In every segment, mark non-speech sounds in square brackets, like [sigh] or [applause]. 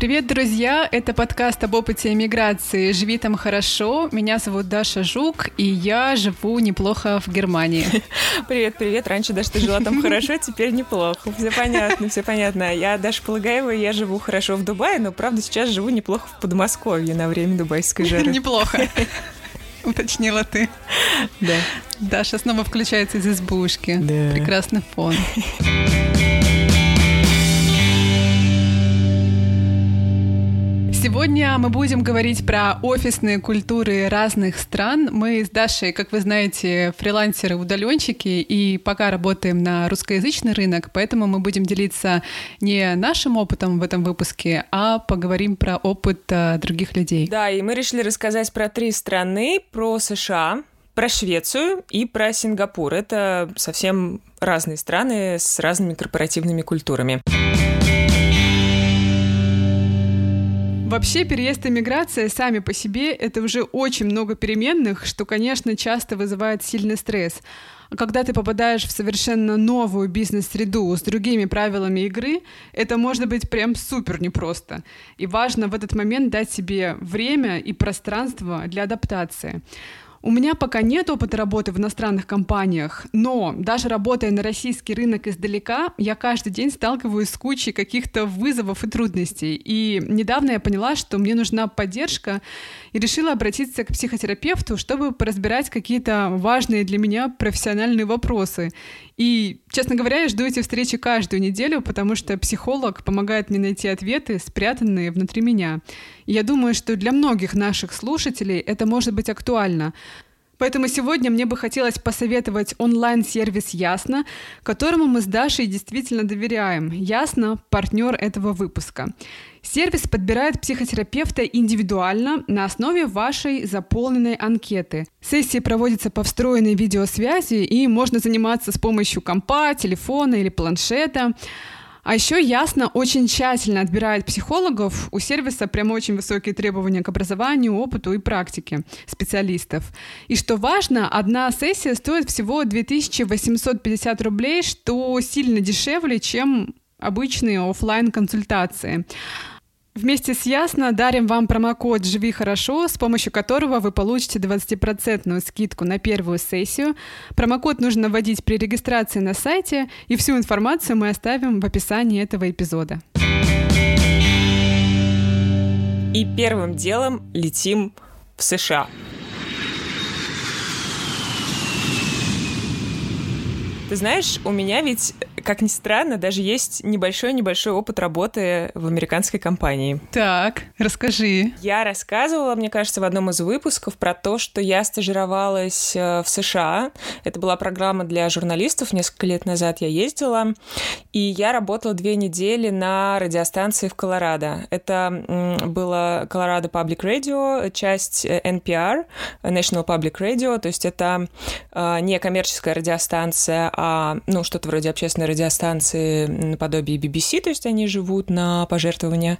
Привет, друзья! Это подкаст об опыте эмиграции «Живи там хорошо». Меня зовут Даша Жук, и я живу неплохо в Германии. [laughs] Привет, привет! Раньше даже ты жила там [laughs] хорошо, теперь неплохо. Все понятно, все понятно. Я Даша Полагаева, я живу хорошо в Дубае, но, правда, сейчас живу неплохо в Подмосковье на время дубайской [laughs] жары. Неплохо. Уточнила ты. Да. Даша снова включается из избушки. Да. Прекрасный фон. Сегодня мы будем говорить про офисные культуры разных стран. Мы с Дашей, как вы знаете, фрилансеры-удаленщики и пока работаем на русскоязычный рынок, поэтому мы будем делиться не нашим опытом в этом выпуске, а поговорим про опыт а, других людей. Да, и мы решили рассказать про три страны, про США, про Швецию и про Сингапур. Это совсем разные страны с разными корпоративными культурами. Вообще переезд и миграция сами по себе — это уже очень много переменных, что, конечно, часто вызывает сильный стресс. А когда ты попадаешь в совершенно новую бизнес-среду с другими правилами игры, это может быть прям супер непросто. И важно в этот момент дать себе время и пространство для адаптации. У меня пока нет опыта работы в иностранных компаниях, но даже работая на российский рынок издалека, я каждый день сталкиваюсь с кучей каких-то вызовов и трудностей. И недавно я поняла, что мне нужна поддержка, и решила обратиться к психотерапевту, чтобы поразбирать какие-то важные для меня профессиональные вопросы. И, честно говоря, я жду эти встречи каждую неделю, потому что психолог помогает мне найти ответы, спрятанные внутри меня. И я думаю, что для многих наших слушателей это может быть актуально. Поэтому сегодня мне бы хотелось посоветовать онлайн-сервис Ясно, которому мы с Дашей действительно доверяем. Ясно – партнер этого выпуска. Сервис подбирает психотерапевта индивидуально на основе вашей заполненной анкеты. Сессии проводятся по встроенной видеосвязи и можно заниматься с помощью компа, телефона или планшета. А еще ясно очень тщательно отбирает психологов. У сервиса прямо очень высокие требования к образованию, опыту и практике специалистов. И что важно, одна сессия стоит всего 2850 рублей, что сильно дешевле, чем обычные офлайн консультации. Вместе с Ясно дарим вам промокод «Живи хорошо», с помощью которого вы получите 20% скидку на первую сессию. Промокод нужно вводить при регистрации на сайте, и всю информацию мы оставим в описании этого эпизода. И первым делом летим в США. Ты знаешь, у меня ведь как ни странно, даже есть небольшой-небольшой опыт работы в американской компании. Так, расскажи. Я рассказывала, мне кажется, в одном из выпусков про то, что я стажировалась э, в США. Это была программа для журналистов. Несколько лет назад я ездила. И я работала две недели на радиостанции в Колорадо. Это было Колорадо Public Radio, часть э, NPR, National Public Radio. То есть это э, не коммерческая радиостанция, ну, что-то вроде общественной радиостанции наподобие BBC, то есть они живут на пожертвования.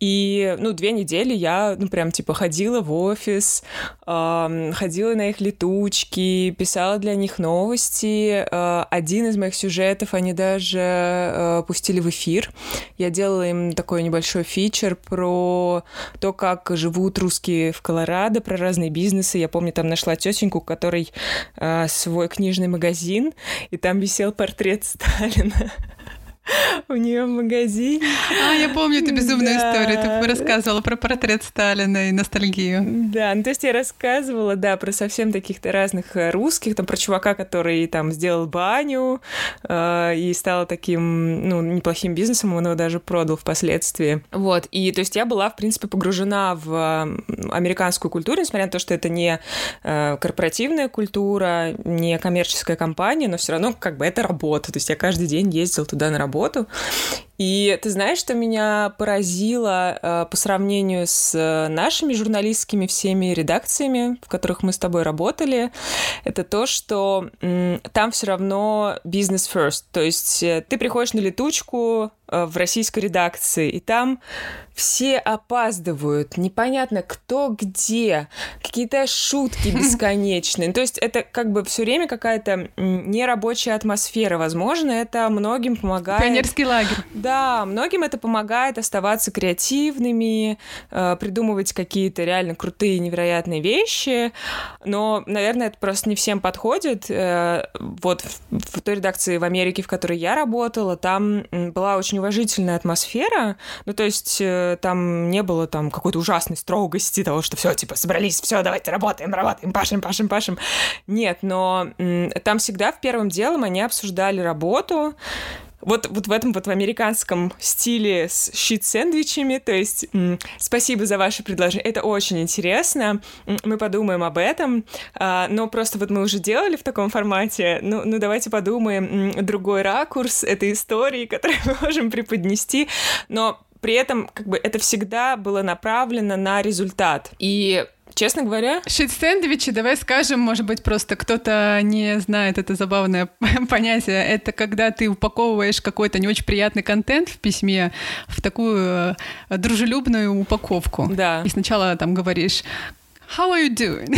И, ну, две недели я, ну, прям, типа, ходила в офис, э, ходила на их летучки, писала для них новости. Э, один из моих сюжетов они даже пустили в эфир. Я делала им такой небольшой фичер про то, как живут русские в Колорадо, про разные бизнесы. Я помню, там нашла тетеньку, у которой свой книжный магазин, и там висел портрет [laughs] Сталина [laughs] у нее в магазине. А, я помню эту безумную да. историю. Ты рассказывала про портрет Сталина и ностальгию. Да, ну то есть я рассказывала, да, про совсем таких-то разных э, русских, там про чувака, который там сделал баню э, и стал таким, ну, неплохим бизнесом, он его даже продал впоследствии. Вот, и то есть я была, в принципе, погружена в американскую культуру, несмотря на то, что это не э, корпоративная культура, не коммерческая компания, но все равно как бы это работа. То есть я каждый день ездила туда на работу работу. И ты знаешь, что меня поразило э, по сравнению с э, нашими журналистскими всеми редакциями, в которых мы с тобой работали, это то, что там все равно бизнес first. То есть э, ты приходишь на летучку, в российской редакции, и там все опаздывают, непонятно кто где, какие-то шутки [laughs] бесконечные. То есть это как бы все время какая-то нерабочая атмосфера. Возможно, это многим помогает... Пионерский лагерь. Да, многим это помогает оставаться креативными, э, придумывать какие-то реально крутые, невероятные вещи. Но, наверное, это просто не всем подходит. Э, вот в той редакции в Америке, в которой я работала, там была очень уважительная атмосфера. Ну, то есть э, там не было там какой-то ужасной строгости того, что все, типа, собрались, все, давайте работаем, работаем, пашем, пашем, пашем. Нет, но там всегда в первом делом они обсуждали работу, вот, вот в этом вот в американском стиле с щит-сэндвичами, то есть спасибо за ваше предложение, это очень интересно, мы подумаем об этом, а, но просто вот мы уже делали в таком формате, ну, ну давайте подумаем другой ракурс этой истории, [laughs] которую мы можем преподнести, но при этом как бы это всегда было направлено на результат. И Честно говоря... Щит-сэндвичи, давай скажем, может быть, просто кто-то не знает это забавное [laughs] понятие. Это когда ты упаковываешь какой-то не очень приятный контент в письме в такую э, дружелюбную упаковку. Да. И сначала там говоришь «How are you doing?»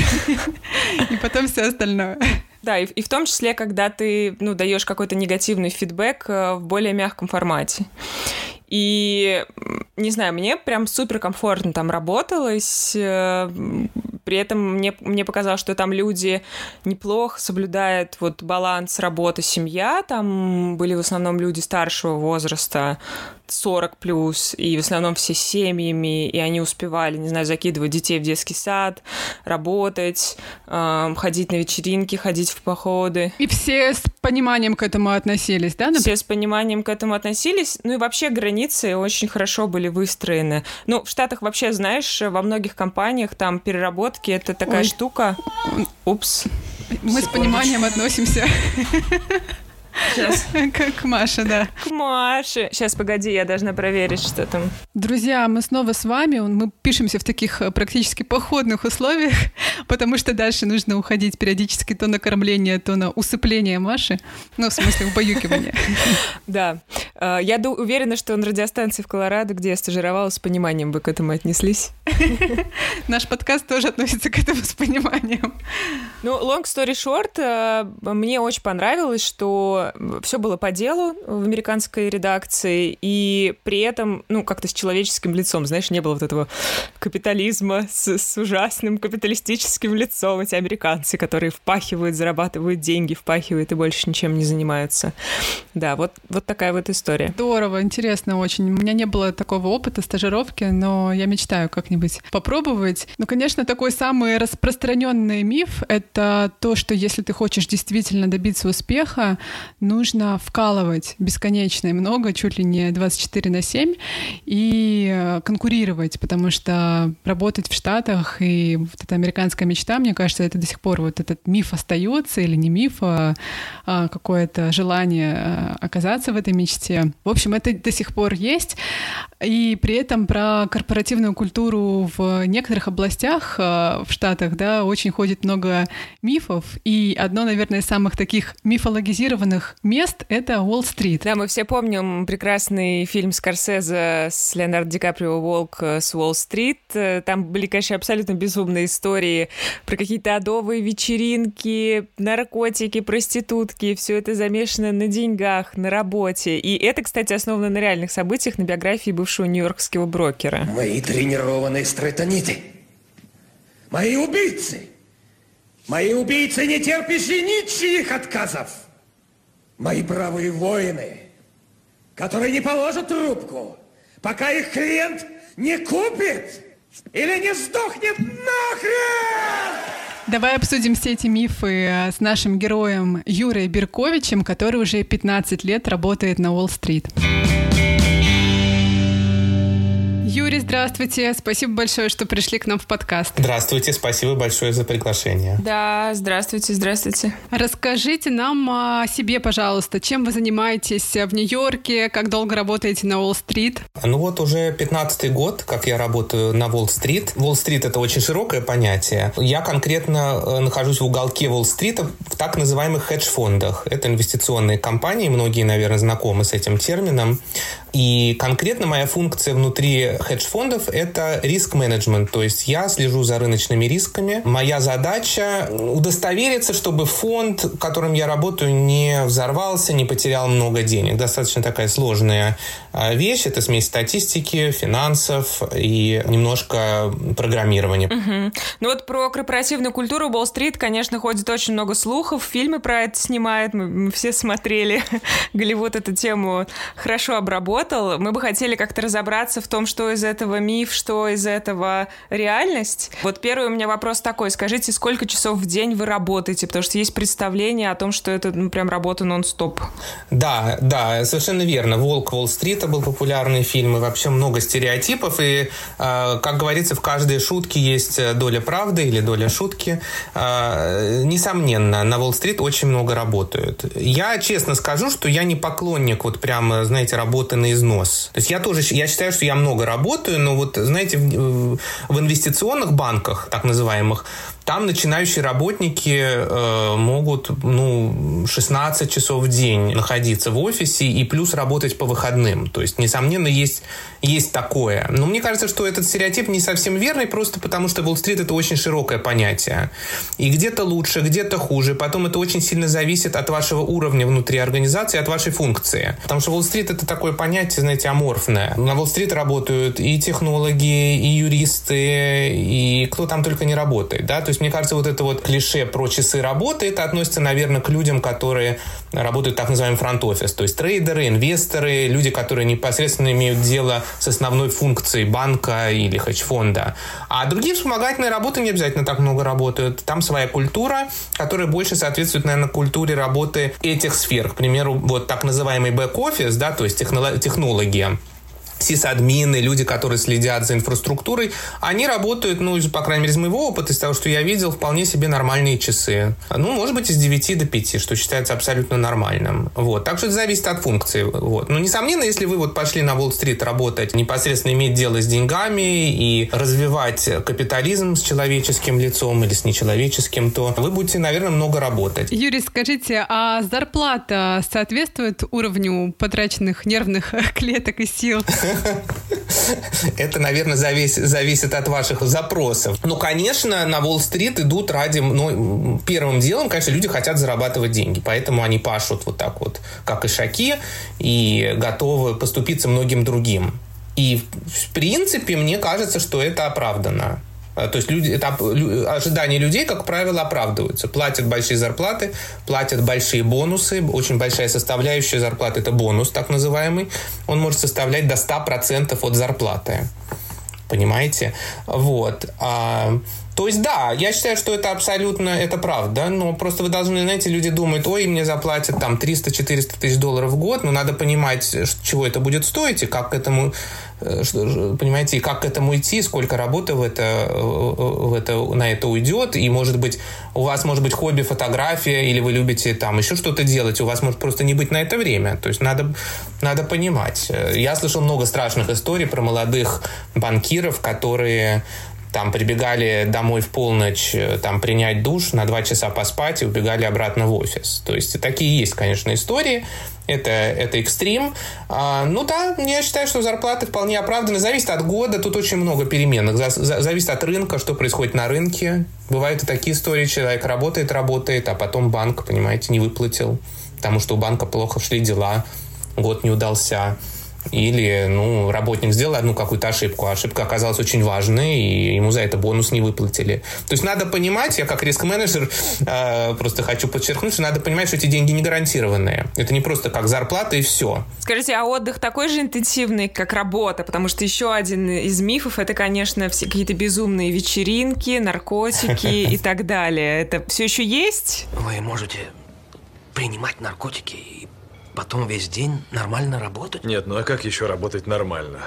[laughs] И потом все остальное. Да, и, и в том числе, когда ты ну, даешь какой-то негативный фидбэк э, в более мягком формате. И, не знаю, мне прям супер комфортно там работалось. Э, при этом мне, мне показалось, что там люди неплохо соблюдают вот баланс работа-семья. Там были в основном люди старшего возраста, 40 плюс, и в основном все семьями, и они успевали, не знаю, закидывать детей в детский сад, работать, э, ходить на вечеринки, ходить в походы. И все с пониманием к этому относились, да? Все с пониманием к этому относились. Ну и вообще границы очень хорошо были выстроены. Ну, в Штатах вообще, знаешь, во многих компаниях там переработки — это такая Ой. штука. Упс. Мы Секундочку. с пониманием относимся. [laughs] Сейчас. [laughs] Как Маша, да. К Маше. Сейчас, погоди, я должна проверить, что там. Друзья, мы снова с вами. Мы пишемся в таких э, практически походных условиях, [laughs] потому что дальше нужно уходить периодически то на кормление, то на усыпление Маши. Ну, в смысле, убаюкивание. [laughs] Да. Э, я уверена, что на радиостанции в Колорадо, где я стажировалась, с пониманием вы к этому отнеслись. Наш подкаст тоже относится к этому с пониманием. Ну, long story short, э, мне очень понравилось, что все было по делу в американской редакции, и при этом, ну, как-то с человеческим лицом, знаешь, не было вот этого капитализма с, с ужасным капиталистическим лицом, эти американцы, которые впахивают, зарабатывают деньги, впахивают и больше ничем не занимаются. Да, вот, вот такая вот история. Здорово, интересно очень. У меня не было такого опыта стажировки, но я мечтаю как-нибудь попробовать. Ну, конечно, такой самый распространенный миф — это то, что если ты хочешь действительно добиться успеха, нужно вкалывать бесконечно и много, чуть ли не 24 на 7, и э, конкурировать, потому что работать в Штатах и вот эта американская мечта, мне кажется, это до сих пор вот этот миф остается или не миф, а, а какое-то желание э, оказаться в этой мечте. В общем, это до сих пор есть. И при этом про корпоративную культуру в некоторых областях э, в Штатах, да, очень ходит много мифов. И одно, наверное, из самых таких мифологизированных мест — это Уолл-стрит. Да, мы все помним прекрасный фильм Скорсезе с Леонардо Ди Каприо «Волк с Уолл-стрит». Там были, конечно, абсолютно безумные истории про какие-то адовые вечеринки, наркотики, проститутки. Все это замешано на деньгах, на работе. И это, кстати, основано на реальных событиях, на биографии бывшего нью-йоркского брокера. Мои тренированные стрейтониты. Мои убийцы. Мои убийцы, не терпящие ничьих отказов. Мои бравые воины, которые не положат трубку, пока их клиент не купит или не сдохнет нахрен! Давай обсудим все эти мифы с нашим героем Юрой Берковичем, который уже 15 лет работает на Уолл-стрит. Юрий, здравствуйте. Спасибо большое, что пришли к нам в подкаст. Здравствуйте, спасибо большое за приглашение. Да, здравствуйте, здравствуйте. Расскажите нам о себе, пожалуйста. Чем вы занимаетесь в Нью-Йорке? Как долго работаете на Уолл-стрит? Ну вот уже 15-й год, как я работаю на Уолл-стрит. Уолл-стрит — это очень широкое понятие. Я конкретно э, нахожусь в уголке Уолл-стрита в так называемых хедж-фондах. Это инвестиционные компании, многие, наверное, знакомы с этим термином. И конкретно моя функция внутри хедж-фондов – это риск-менеджмент. То есть я слежу за рыночными рисками. Моя задача – удостовериться, чтобы фонд, которым я работаю, не взорвался, не потерял много денег. Достаточно такая сложная а, вещь. Это смесь статистики, финансов и немножко программирования. Угу. Ну вот про корпоративную культуру Уолл-стрит, конечно, ходит очень много слухов. Фильмы про это снимают. Мы, мы все смотрели. [laughs] Голливуд эту тему хорошо обработал. Мы бы хотели как-то разобраться в том, что из этого миф, что из этого реальность. Вот первый у меня вопрос такой. Скажите, сколько часов в день вы работаете? Потому что есть представление о том, что это ну, прям работа нон-стоп. Да, да, совершенно верно. «Волк Уолл-стрита» был популярный фильм, и вообще много стереотипов, и, э, как говорится, в каждой шутке есть доля правды или доля шутки. Э, несомненно, на Уолл-стрит очень много работают. Я честно скажу, что я не поклонник вот прямо, знаете, работы на износ. То есть я тоже, я считаю, что я много работаю, но вот, знаете, в, в инвестиционных банках, так называемых, там начинающие работники э, могут ну, 16 часов в день находиться в офисе и плюс работать по выходным. То есть, несомненно, есть, есть такое. Но мне кажется, что этот стереотип не совсем верный, просто потому что Уолл-стрит это очень широкое понятие. И где-то лучше, где-то хуже. Потом это очень сильно зависит от вашего уровня внутри организации, от вашей функции. Потому что Уолл-стрит это такое понятие, знаете, аморфное. На Уолл-стрит работают и технологи, и юристы, и кто там только не работает. Да? То есть, мне кажется, вот это вот клише про часы работы, это относится, наверное, к людям, которые работают так называемый фронт-офис, то есть трейдеры, инвесторы, люди, которые непосредственно имеют дело с основной функцией банка или хедж-фонда. А другие вспомогательные работы не обязательно так много работают. Там своя культура, которая больше соответствует, наверное, культуре работы этих сфер. К примеру, вот так называемый бэк-офис, да, то есть технология сисадмины, люди, которые следят за инфраструктурой, они работают, ну, по крайней мере, из моего опыта, из того, что я видел, вполне себе нормальные часы. Ну, может быть, из 9 до 5, что считается абсолютно нормальным. Вот. Так что это зависит от функции. Вот. Но, несомненно, если вы вот пошли на Уолл-стрит работать, непосредственно иметь дело с деньгами и развивать капитализм с человеческим лицом или с нечеловеческим, то вы будете, наверное, много работать. Юрий, скажите, а зарплата соответствует уровню потраченных нервных [laughs] клеток и сил? [laughs] [laughs] Это, наверное, зависит, зависит от ваших запросов. Ну, конечно, на Уолл-стрит идут ради... Ну, первым делом, конечно, люди хотят зарабатывать деньги, поэтому они пашут вот так вот, как и шаки, и готовы поступиться многим другим. И, в принципе, мне кажется, что это оправдано. А, то есть люди, это ожидания людей, как правило, оправдываются. Платят большие зарплаты, платят большие бонусы. Очень большая составляющая зарплаты – это бонус, так называемый. Он может составлять до 100% от зарплаты. Понимаете? Вот. А, то есть, да, я считаю, что это абсолютно, это правда, но просто вы должны, знаете, люди думают, ой, мне заплатят там 300-400 тысяч долларов в год, но надо понимать, чего это будет стоить и как к этому Э, понимаете, как к этому идти, сколько работы в это, э, в это, на это уйдет, и, может быть, у вас может быть хобби фотография, или вы любите там еще что-то делать, у вас может просто не быть на это время, то есть надо, надо понимать. Я слышал много страшных историй про молодых банкиров, которые там прибегали домой в полночь, э, там принять душ, на два часа поспать и убегали обратно в офис. То есть такие есть, конечно, истории. Это, это экстрим. А, ну да, я считаю, что зарплаты вполне оправданы. Зависит от года, тут очень много переменных. За, за, зависит от рынка, что происходит на рынке. Бывают и такие истории, человек работает, работает, а потом банк, понимаете, не выплатил, потому что у банка плохо шли дела, год не удался или, ну, работник сделал одну какую-то ошибку, а ошибка оказалась очень важной, и ему за это бонус не выплатили. То есть надо понимать, я как риск-менеджер э, просто хочу подчеркнуть, что надо понимать, что эти деньги не гарантированные. Это не просто как зарплата и все. Скажите, а отдых такой же интенсивный, как работа? Потому что еще один из мифов это, конечно, все какие-то безумные вечеринки, наркотики [laughs] и так далее. Это все еще есть? Вы можете принимать наркотики и Потом весь день нормально работать? Нет, ну а как еще работать нормально?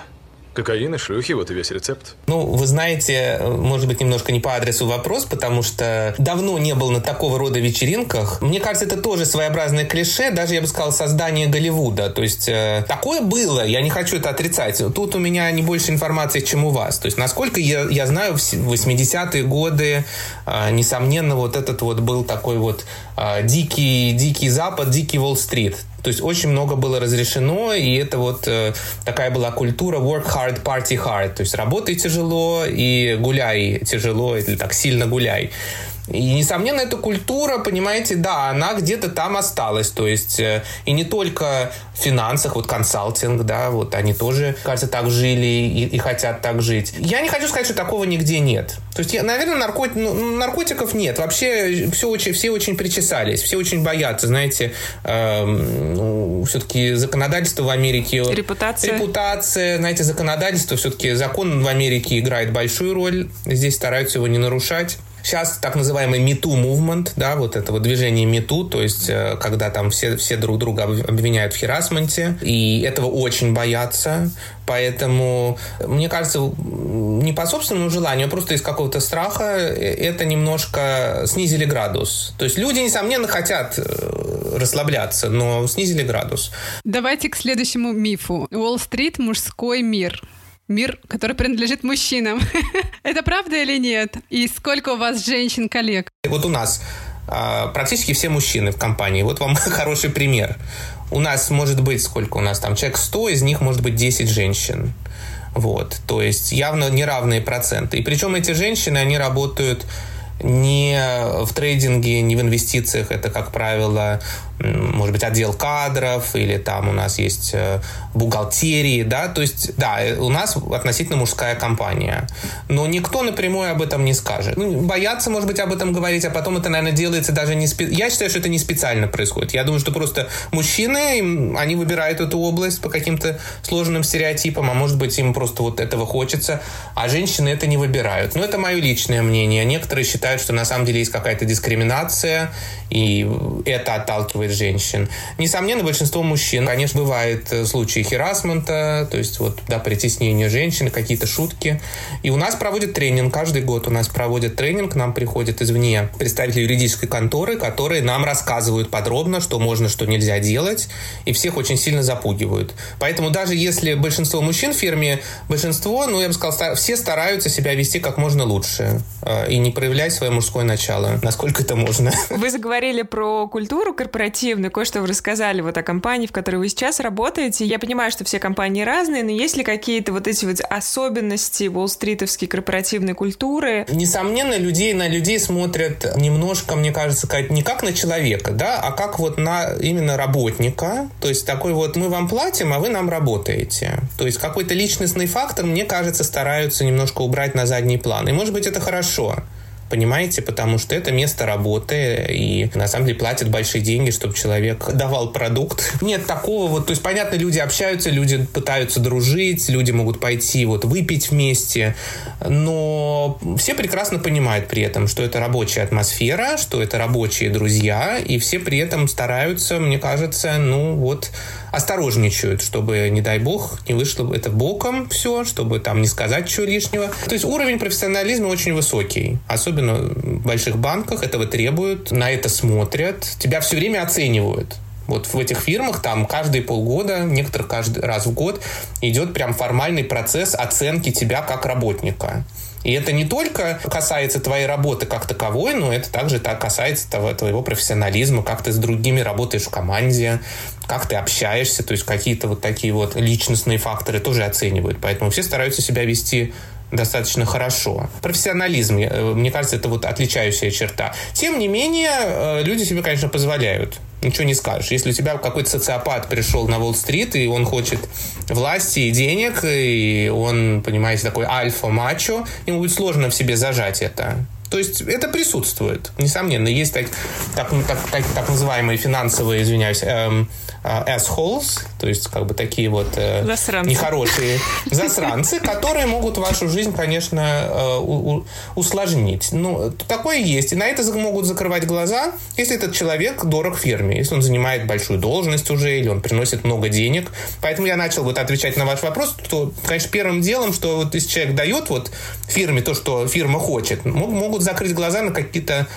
Кокаин и шлюхи, вот и весь рецепт. Ну, вы знаете, может быть, немножко не по адресу вопрос, потому что давно не был на такого рода вечеринках. Мне кажется, это тоже своеобразное клише, даже, я бы сказал, создание Голливуда. То есть, э, такое было, я не хочу это отрицать. Тут у меня не больше информации, чем у вас. То есть, насколько я, я знаю, в 80-е годы, э, несомненно, вот этот вот был такой вот э, дикий, дикий Запад, дикий Уолл-стрит. То есть очень много было разрешено, и это вот э, такая была культура work hard, party hard. То есть работай тяжело и гуляй тяжело, или так сильно гуляй. И, несомненно, эта культура, понимаете, да, она где-то там осталась. То есть, э, и не только в финансах, вот консалтинг, да, вот они тоже, кажется, так жили и, и хотят так жить. Я не хочу сказать, что такого нигде нет. То есть, я, наверное, наркот... ну, наркотиков нет. Вообще все очень, все очень причесались, все очень боятся, знаете, э, ну, все-таки законодательство в Америке... Репутация. Репутация, знаете, законодательство, все-таки закон в Америке играет большую роль. Здесь стараются его не нарушать. Сейчас так называемый MeToo movement, да, вот это вот движение MeToo, то есть э, когда там все, все друг друга обвиняют в херасменте, и этого очень боятся, поэтому, мне кажется, не по собственному желанию, а просто из какого-то страха э, это немножко снизили градус. То есть люди, несомненно, хотят э, расслабляться, но снизили градус. Давайте к следующему мифу. Уолл-стрит – мужской мир мир, который принадлежит мужчинам. [laughs] Это правда или нет? И сколько у вас женщин-коллег? Вот у нас а, практически все мужчины в компании. Вот вам [laughs] хороший пример. У нас может быть, сколько у нас там, человек 100, из них может быть 10 женщин. Вот, то есть явно неравные проценты. И причем эти женщины, они работают не в трейдинге, не в инвестициях. Это, как правило, может быть, отдел кадров, или там у нас есть э, бухгалтерии, да, то есть, да, э, у нас относительно мужская компания, но никто напрямую об этом не скажет. Ну, боятся, может быть, об этом говорить, а потом это, наверное, делается даже не... Спе... Я считаю, что это не специально происходит. Я думаю, что просто мужчины, они выбирают эту область по каким-то сложным стереотипам, а может быть, им просто вот этого хочется, а женщины это не выбирают. Но это мое личное мнение. Некоторые считают, что на самом деле есть какая-то дискриминация, и это отталкивает женщин. Несомненно, большинство мужчин, конечно, бывает э, случаи херасмента, то есть вот, да, притеснение женщин, какие-то шутки. И у нас проводят тренинг, каждый год у нас проводят тренинг, нам приходят извне представители юридической конторы, которые нам рассказывают подробно, что можно, что нельзя делать, и всех очень сильно запугивают. Поэтому даже если большинство мужчин в фирме, большинство, ну, я бы сказал, все стараются себя вести как можно лучше э, и не проявлять свое мужское начало, насколько это можно. [laughs] Вы заговорили про культуру корпоративную, кое-что вы рассказали вот о компании, в которой вы сейчас работаете. Я понимаю, что все компании разные, но есть ли какие-то вот эти вот особенности уолл-стритовской корпоративной культуры? Несомненно, людей на людей смотрят немножко, мне кажется, как, не как на человека, да, а как вот на именно работника. То есть такой вот мы вам платим, а вы нам работаете. То есть какой-то личностный фактор, мне кажется, стараются немножко убрать на задний план. И может быть это хорошо. Понимаете? Потому что это место работы, и на самом деле платят большие деньги, чтобы человек давал продукт. Нет такого вот, то есть, понятно, люди общаются, люди пытаются дружить, люди могут пойти вот выпить вместе, но все прекрасно понимают при этом, что это рабочая атмосфера, что это рабочие друзья, и все при этом стараются, мне кажется, ну вот осторожничают, чтобы, не дай бог, не вышло это боком все, чтобы там не сказать чего лишнего. То есть уровень профессионализма очень высокий. Особенно в больших банках этого требуют, на это смотрят, тебя все время оценивают. Вот в этих фирмах там каждые полгода, некоторых каждый раз в год идет прям формальный процесс оценки тебя как работника. И это не только касается твоей работы как таковой, но это также так касается того, твоего профессионализма, как ты с другими работаешь в команде, как ты общаешься, то есть какие-то вот такие вот личностные факторы тоже оценивают. Поэтому все стараются себя вести достаточно хорошо. Профессионализм, э, мне кажется, это вот отличающая черта. Тем не менее, э, люди себе, конечно, позволяют. Ничего не скажешь. Если у тебя какой-то социопат пришел на Уолл-стрит, и он хочет власти и денег, и он, понимаете, такой альфа-мачо, ему будет сложно в себе зажать это. То есть это присутствует, несомненно. Есть так, так, так, так, так называемые финансовые, извиняюсь, эм, э, assholes, то есть как бы такие вот э, засранцы. нехорошие засранцы, которые могут вашу жизнь, конечно, э, у, усложнить. Ну, такое есть. И на это могут закрывать глаза, если этот человек дорог фирме, если он занимает большую должность уже, или он приносит много денег. Поэтому я начал вот отвечать на ваш вопрос, то, конечно, первым делом, что вот если человек дает вот фирме то, что фирма хочет, могут закрыть глаза на какие-то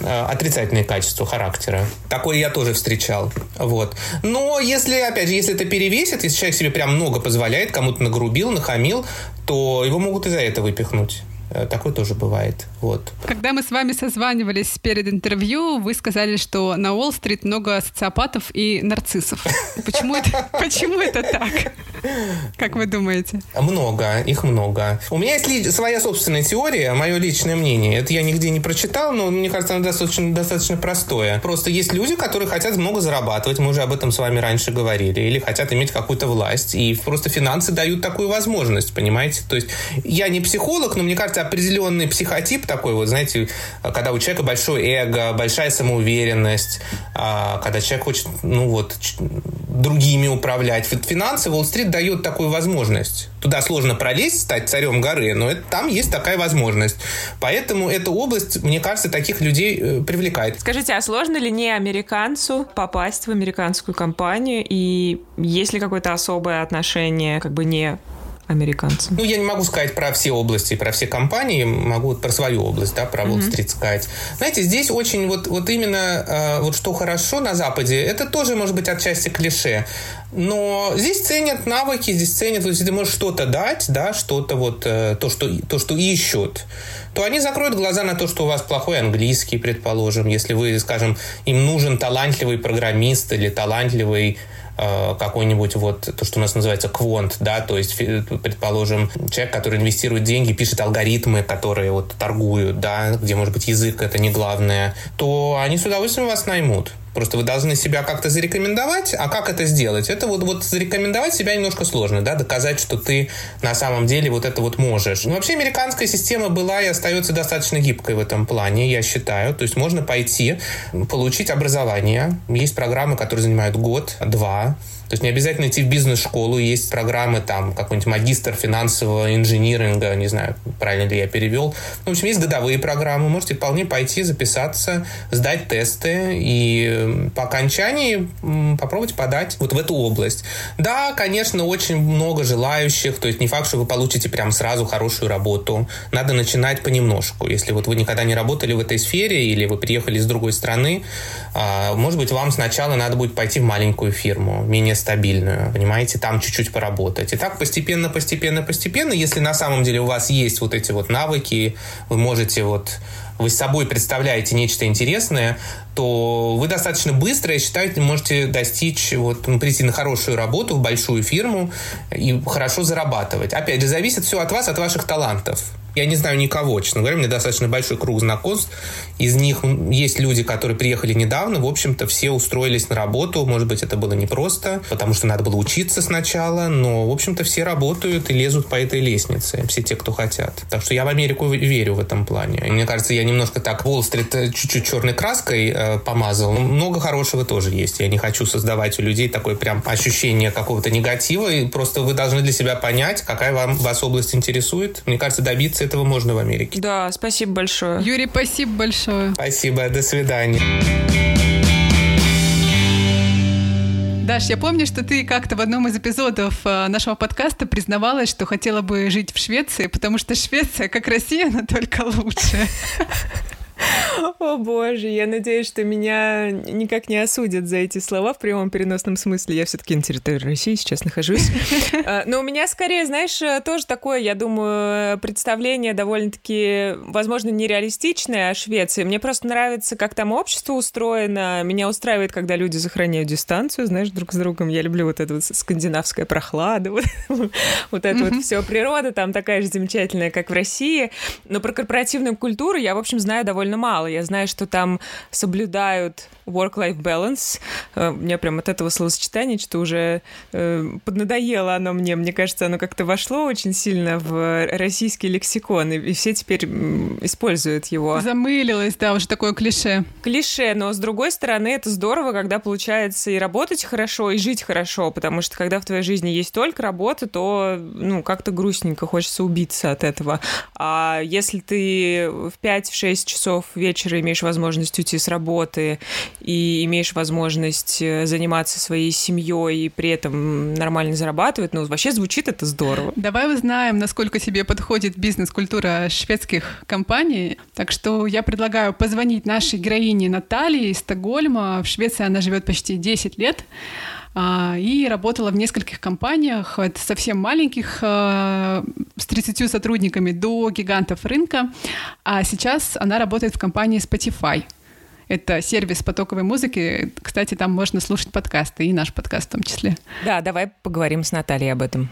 э, отрицательные качества характера. Такое я тоже встречал. Вот. Но если, опять же, если это перевесит, если человек себе прям много позволяет, кому-то нагрубил, нахамил, то его могут и за это выпихнуть. Э, такое тоже бывает. Вот. Когда мы с вами созванивались перед интервью, вы сказали, что на Уолл-стрит много социопатов и нарциссов. [laughs] Почему это, почему это так? Как вы думаете? Много, их много. У меня есть своя собственная теория, мое личное мнение. Это я нигде не прочитал, но мне кажется, оно достаточно, достаточно простое. Просто есть люди, которые хотят много зарабатывать, мы уже об этом с вами раньше говорили, или хотят иметь какую-то власть, и просто финансы дают такую возможность, понимаете? То есть я не психолог, но мне кажется, определенный психотип такой вот, знаете, когда у человека большое эго, большая самоуверенность, а, когда человек хочет, ну вот, другими управлять. Финансы Уолл-стрит дает такую возможность. Туда сложно пролезть, стать царем горы, но это, там есть такая возможность. Поэтому эта область, мне кажется, таких людей э, привлекает. Скажите, а сложно ли не американцу попасть в американскую компанию? И есть ли какое-то особое отношение, как бы не американцам? Ну, я не могу сказать про все области, про все компании, могу вот про свою область, да, про Уолл-стрит mm-hmm. сказать. Знаете, здесь очень вот, вот именно э, вот что хорошо на Западе, это тоже может быть отчасти клише, но здесь ценят навыки, здесь ценят, вот, если ты можешь что-то дать, да, что-то вот, э, то, что, то, что ищут, то они закроют глаза на то, что у вас плохой английский, предположим, если вы, скажем, им нужен талантливый программист или талантливый какой-нибудь вот то, что у нас называется квонт, да, то есть, предположим, человек, который инвестирует деньги, пишет алгоритмы, которые вот торгуют, да, где, может быть, язык это не главное, то они с удовольствием вас наймут. Просто вы должны себя как-то зарекомендовать. А как это сделать? Это вот, вот зарекомендовать себя немножко сложно, да, доказать, что ты на самом деле вот это вот можешь. Но вообще американская система была и остается достаточно гибкой в этом плане, я считаю. То есть можно пойти, получить образование. Есть программы, которые занимают год, два, то есть не обязательно идти в бизнес-школу, есть программы там, какой-нибудь магистр финансового инжиниринга, не знаю, правильно ли я перевел. В общем, есть годовые программы, можете вполне пойти, записаться, сдать тесты и по окончании попробовать подать вот в эту область. Да, конечно, очень много желающих, то есть не факт, что вы получите прям сразу хорошую работу. Надо начинать понемножку. Если вот вы никогда не работали в этой сфере или вы приехали из другой страны, а, может быть, вам сначала надо будет пойти в маленькую фирму, менее стабильную, понимаете, там чуть-чуть поработать. И так постепенно, постепенно, постепенно, если на самом деле у вас есть вот эти вот навыки, вы можете вот вы с собой представляете нечто интересное, то вы достаточно быстро, я считаю, можете достичь, вот, ну, прийти на хорошую работу в большую фирму и хорошо зарабатывать. Опять же, зависит все от вас, от ваших талантов. Я не знаю никого, честно говоря, у меня достаточно большой круг знакомств. Из них есть люди, которые приехали недавно, в общем-то, все устроились на работу. Может быть, это было непросто, потому что надо было учиться сначала, но, в общем-то, все работают и лезут по этой лестнице, все те, кто хотят. Так что я в Америку верю в этом плане. И мне кажется, я немножко так Уолл-стрит э, чуть-чуть черной краской э, помазал. Но много хорошего тоже есть. Я не хочу создавать у людей такое прям ощущение какого-то негатива. И просто вы должны для себя понять, какая вам вас область интересует. Мне кажется, добиться этого можно в Америке. Да, спасибо большое. Юрий, спасибо большое. Спасибо, до свидания. Даш, я помню, что ты как-то в одном из эпизодов э, нашего подкаста признавалась, что хотела бы жить в Швеции, потому что Швеция, как Россия, но только лучше. [laughs] О боже, я надеюсь, что меня никак не осудят за эти слова в прямом переносном смысле. Я все-таки на территории России сейчас нахожусь. [laughs] А, но у меня скорее, знаешь, тоже такое, я думаю, представление довольно-таки, возможно, нереалистичное о Швеции. Мне просто нравится, как там общество устроено. Меня устраивает, когда люди сохраняют дистанцию, знаешь, друг с другом. Я люблю вот эту вот скандинавская прохлада, [laughs] вот, вот это вот все. Природа там такая же замечательная, как в России. Но про корпоративную культуру я, в общем, знаю довольно мало. Я знаю, что там соблюдают work-life balance. Э, мне прям от этого словосочетания что уже э, поднадоело оно мне. Мне кажется, оно как-то вошло очень сильно в российский лексикон, и, и все теперь используют его. Замылилось, да, уже такое клише. Клише, но с другой стороны, это здорово, когда получается и работать хорошо, и жить хорошо, потому что когда в твоей жизни есть только работа, то, ну, как-то грустненько, хочется убиться от этого. А если ты в 5-6 часов вечера имеешь возможность уйти с работы и имеешь возможность э, заниматься своей семьей и при этом нормально зарабатывать, ну, вообще звучит это здорово. Давай узнаем, насколько тебе подходит бизнес-культура шведских компаний. Так что я предлагаю позвонить нашей героине Наталье из Стокгольма. В Швеции она живет почти 10 лет. А, и работала в нескольких компаниях, от совсем маленьких, а, с 30 сотрудниками, до гигантов рынка. А сейчас она работает в компании Spotify. Это сервис потоковой музыки. Кстати, там можно слушать подкасты, и наш подкаст в том числе. Да, давай поговорим с Натальей об этом.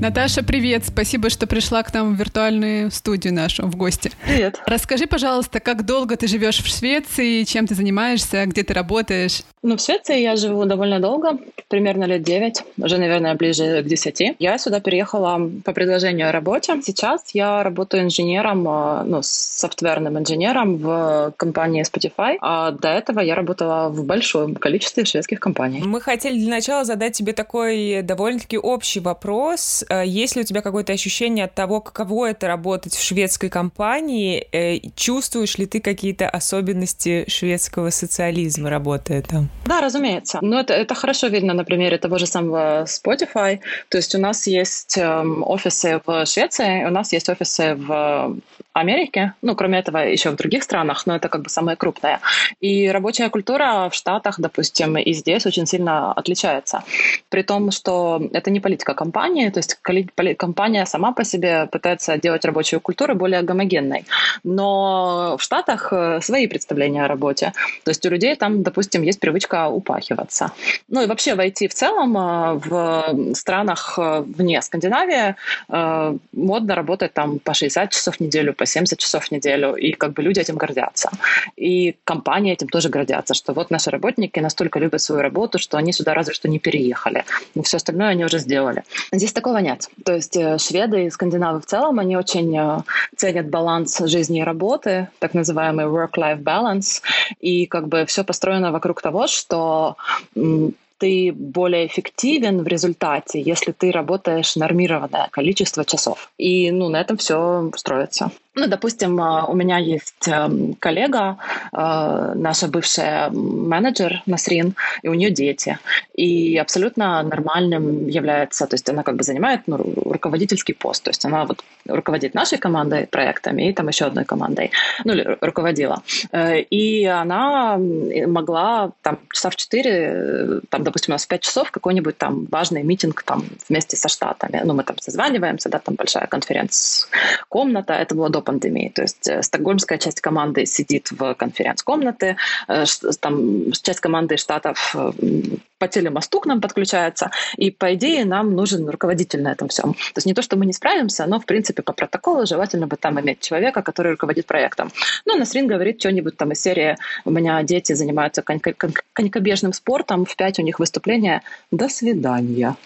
Наташа, привет! Спасибо, что пришла к нам в виртуальную студию нашу, в гости. Привет. Расскажи, пожалуйста, как долго ты живешь в Швеции, чем ты занимаешься, где ты работаешь? Ну, в Швеции я живу довольно долго, примерно лет 9, уже, наверное, ближе к 10. Я сюда переехала по предложению о работе. Сейчас я работаю инженером, э, ну, софтверным инженером в компании Spotify, а до этого я работала в большом количестве шведских компаний. Мы хотели для начала задать тебе такой довольно-таки общий вопрос. Э, есть ли у тебя какое-то ощущение от того, каково это работать в шведской компании? Э, чувствуешь ли ты какие-то особенности шведского социализма, работая там? Да, разумеется. Но это, это хорошо видно на примере того же самого Spotify. То есть у нас есть э, офисы в Швеции, у нас есть офисы в Америке, ну, кроме этого, еще в других странах, но это как бы самое крупное. И рабочая культура в Штатах, допустим, и здесь очень сильно отличается. При том, что это не политика компании, то есть компания сама по себе пытается делать рабочую культуру более гомогенной. Но в Штатах э, свои представления о работе. То есть у людей там, допустим, есть привычка упахиваться. Ну и вообще в IT в целом э, в странах э, вне Скандинавии модно работать там по 60 часов в неделю, по 70 часов в неделю, и как бы люди этим гордятся. И компании этим тоже гордятся, что вот наши работники настолько любят свою работу, что они сюда разве что не переехали. Но все остальное они уже сделали. Здесь такого нет. То есть э, шведы и скандинавы в целом, они очень э, ценят баланс жизни и работы, так называемый work-life balance, и как бы все построено вокруг того, что ты более эффективен в результате, если ты работаешь нормированное количество часов. И ну, на этом все строится. Ну, допустим, а, у меня есть эм, коллега, э, наша бывшая менеджер Насрин, и у нее дети. И абсолютно нормальным является, то есть она как бы занимает ну, руководительский пост, то есть она вот руководит нашей командой, проектами и там еще одной командой, ну или руководила. Э, и она могла там часа в 4, там, допустим, у нас в 5 часов какой-нибудь там важный митинг там вместе со штатами. Ну, мы там созваниваемся, да, там большая конференц-комната, это было до пандемии. То есть э, стокгольмская часть команды сидит в конференц-комнате, э, там часть команды штатов э, по телемосту к нам подключается, и, по идее, нам нужен руководитель на этом всем. То есть не то, что мы не справимся, но, в принципе, по протоколу желательно бы там иметь человека, который руководит проектом. Ну, Насрин говорит что-нибудь там из серии «У меня дети занимаются конькобежным спортом, в пять у них выступление, до свидания».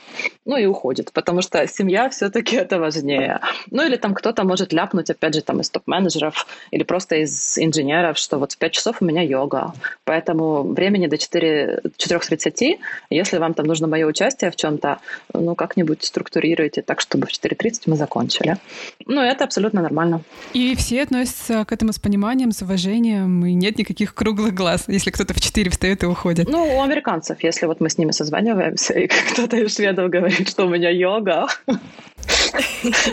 Ну и уходит, потому что семья все-таки это важнее. Ну или там кто-то может ляпнуть, опять же, там из топ-менеджеров или просто из инженеров, что вот в 5 часов у меня йога, поэтому времени до 4, 4.30 если вам там нужно мое участие в чем-то, ну, как-нибудь структурируйте так, чтобы в 4.30 мы закончили. Ну, это абсолютно нормально. И все относятся к этому с пониманием, с уважением, и нет никаких круглых глаз, если кто-то в 4 встает и уходит. Ну, у американцев, если вот мы с ними созваниваемся, и [laughs] кто-то из шведов говорит, что у меня йога,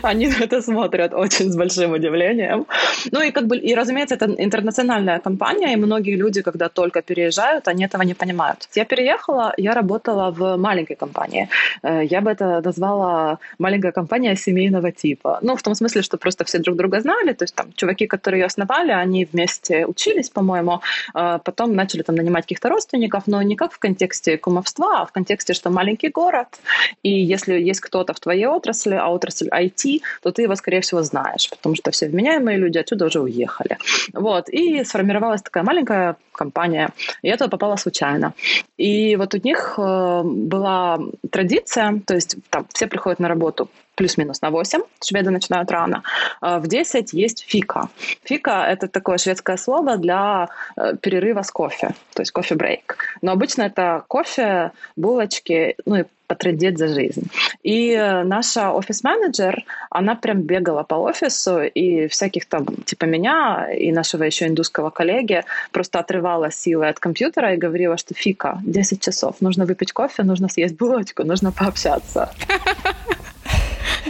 Они на это смотрят очень с большим удивлением. Ну и как бы, и разумеется, это интернациональная компания, и многие люди, когда только переезжают, они этого не понимают. Я переехала, я работала в маленькой компании. Э, я бы это назвала маленькая компания семейного типа. Ну, в том смысле, что просто все друг друга знали, то есть там чуваки, которые ее основали, они вместе учились, по-моему, а потом начали там нанимать каких-то родственников, но не как в контексте кумовства, а в контексте, что маленький город, и если есть кто-то в твоей отрасли, а отрасль IT, то ты его, скорее всего, знаешь, потому что все вменяемые люди отсюда уже уехали. Вот. И сформировалась такая маленькая компания. Я туда попала случайно. И вот у них э, была традиция, то есть там все приходят на работу плюс-минус на 8, шведы начинают рано. А в 10 есть фика. Фика — это такое шведское слово для э, перерыва с кофе, то есть кофе-брейк. Но обычно это кофе, булочки, ну и потрындеть за жизнь. И наша офис-менеджер, она прям бегала по офису, и всяких там, типа меня и нашего еще индусского коллеги, просто отрывала силы от компьютера и говорила, что фика, 10 часов, нужно выпить кофе, нужно съесть булочку, нужно пообщаться. [laughs]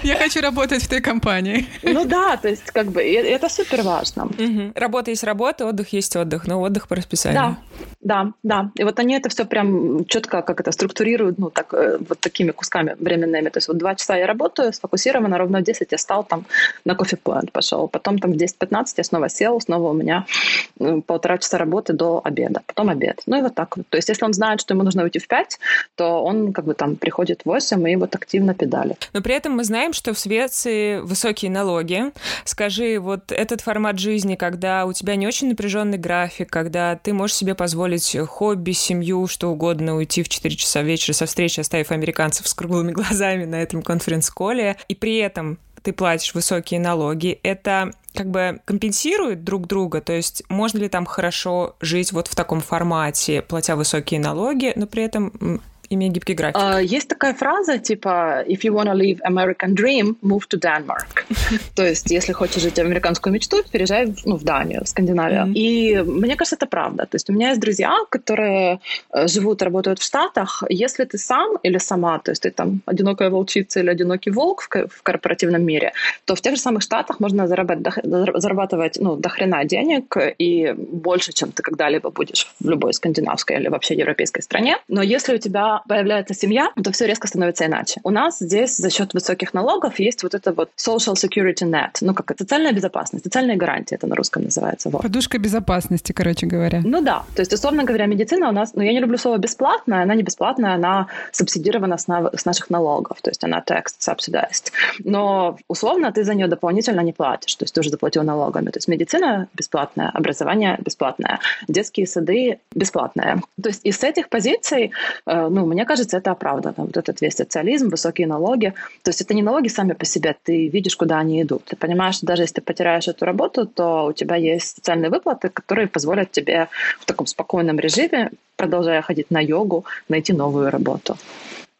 Я хочу работать в той компании. Ну да, то есть как бы это супер важно. Угу. Работа есть работа, отдых есть отдых, но отдых по расписанию. Да, да, да. И вот они это все прям четко как это структурируют, ну так э, вот такими кусками временными. То есть вот два часа я работаю, сфокусированно, ровно в 10 я стал там на кофе-плент пошел. Потом там в 10-15 я снова сел, снова у меня ну, полтора часа работы до обеда. Потом обед. Ну и вот так вот. То есть если он знает, что ему нужно уйти в 5, то он как бы там приходит в 8 и вот активно педали. Но при этом мы знаем, что в Швеции высокие налоги. Скажи, вот этот формат жизни, когда у тебя не очень напряженный график, когда ты можешь себе позволить хобби, семью, что угодно, уйти в 4 часа вечера со встречи, оставив американцев с круглыми [laughs] глазами на этом конференц-коле, и при этом ты платишь высокие налоги, это как бы компенсирует друг друга, то есть можно ли там хорошо жить вот в таком формате, платя высокие налоги, но при этом имея гибкий график? Uh, есть такая фраза, типа «If you wanna live American dream, move to Denmark». [laughs] То есть, если хочешь жить американскую мечту, переезжай ну, в Данию, в Скандинавию. Mm-hmm. И мне кажется, это правда. То есть, у меня есть друзья, которые э, живут, работают в Штатах. Если ты сам или сама, то есть ты там одинокая волчица или одинокий волк в, в корпоративном мире, то в тех же самых Штатах можно зарабатывать, зарабатывать ну, до хрена денег и больше, чем ты когда-либо будешь в любой скандинавской или вообще европейской стране. Но если у тебя появляется семья, то все резко становится иначе. У нас здесь за счет высоких налогов есть вот это вот social security net, ну как социальная безопасность, социальные гарантии это на русском называется. Вот. Подушка безопасности, короче говоря. Ну да, то есть условно говоря, медицина у нас, ну я не люблю слово бесплатная, она не бесплатная, она субсидирована с, на, с наших налогов, то есть она tax subsidized. Но условно ты за нее дополнительно не платишь, то есть ты уже заплатил налогами. То есть медицина бесплатная, образование бесплатное, детские сады бесплатные. То есть из этих позиций, э, ну, мне кажется, это оправдано. Вот этот весь социализм, высокие налоги. То есть это не налоги сами по себе, ты видишь, куда они идут. Ты понимаешь, что даже если ты потеряешь эту работу, то у тебя есть социальные выплаты, которые позволят тебе в таком спокойном режиме, продолжая ходить на йогу, найти новую работу.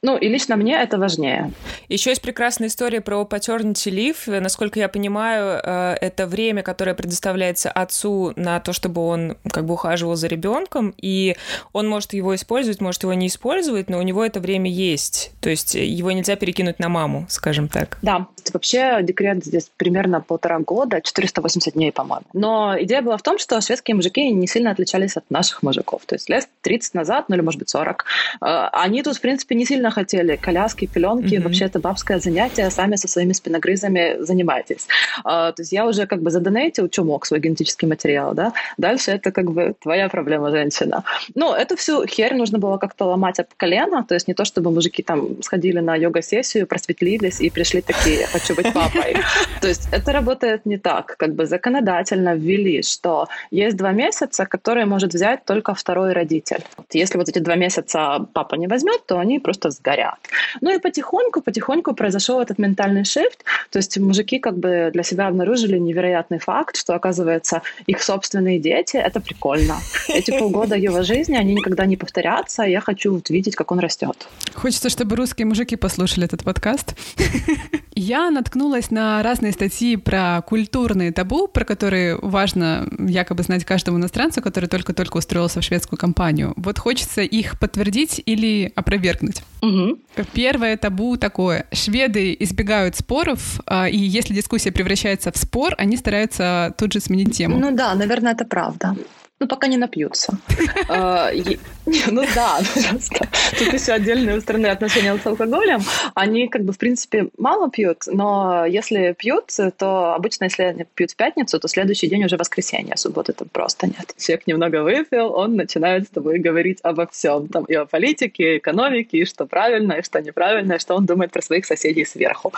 Ну, и лично мне это важнее. Еще есть прекрасная история про paternity leave. Насколько я понимаю, э, это время, которое предоставляется отцу на то, чтобы он как бы ухаживал за ребенком, и он может его использовать, может его не использовать, но у него это время есть. То есть его нельзя перекинуть на маму, скажем так. Да, вообще декрет здесь примерно полтора года, 480 дней, по-моему. Но идея была в том, что шведские мужики не сильно отличались от наших мужиков. То есть лет 30 назад, ну или может быть 40, э, они тут, в принципе, не сильно хотели. Коляски, пеленки, mm-hmm. вообще это бабское занятие, сами со своими спиногрызами занимайтесь. А, то есть я уже как бы задонейтил, что мог, свой генетический материал, да. Дальше это как бы твоя проблема, женщина. Ну, эту всю херь нужно было как-то ломать об колено, то есть не то, чтобы мужики там сходили на йога-сессию, просветлились и пришли такие, я хочу быть папой. [laughs] То есть это работает не так. Как бы законодательно ввели, что есть два месяца, которые может взять только второй родитель. Если вот эти два месяца папа не возьмет, то они просто сгорят. Ну и потихоньку, потихоньку произошел этот ментальный шифт. То есть мужики как бы для себя обнаружили невероятный факт, что, оказывается, их собственные дети — это прикольно. Эти полгода его жизни, они никогда не повторятся, я хочу вот видеть, как он растет. Хочется, чтобы русские мужики послушали этот подкаст. Я наткнулась на разные статьи про культурные табу, про которые важно якобы знать каждому иностранцу, который только-только устроился в шведскую компанию. Вот хочется их подтвердить или опровергнуть. Угу. Первое табу такое. Шведы избегают споров, а, и если дискуссия превращается в спор, они стараются тут же сменить тему. Ну да, наверное, это правда. Ну, пока не напьются. [laughs] А, ну да, [laughs] просто тут еще отдельные у страны отношения с алкоголем. Они как бы, в принципе, мало пьют, но если пьют, то обычно, если они пьют в пятницу, то следующий день уже воскресенье, а субботы там просто нет. Человек немного выпил, он начинает с тобой говорить обо всем. Там и о политике, и экономике, и что правильно, и что неправильно, и что он думает про своих соседей сверху.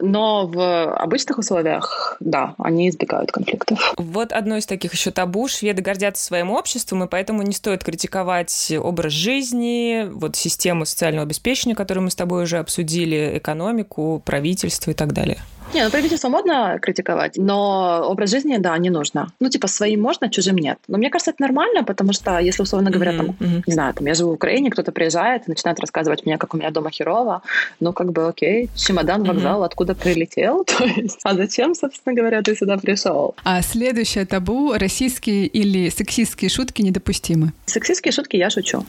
Но в обычных условиях, да, они избегают конфликтов. Вот одно из таких еще табу. Шведы гордятся своим обществом, и поэтому не стоит критиковать образ жизни, вот систему социального обеспечения, которую мы с тобой уже обсудили, экономику, правительство и так далее. Не, ну правительство модно критиковать, но образ жизни, да, не нужно. Ну, типа, своим можно, чужим нет. Но мне кажется, это нормально, потому что, если, условно говоря, mm-hmm. там, mm-hmm. не знаю, там, я живу в Украине, кто-то приезжает и начинает рассказывать мне, как у меня дома херово, ну, как бы, окей, чемодан, вокзал, mm-hmm. откуда прилетел, [laughs] то есть, а зачем, собственно говоря, ты сюда пришел? А следующее табу — российские или сексистские шутки недопустимы? Сексистские шутки я шучу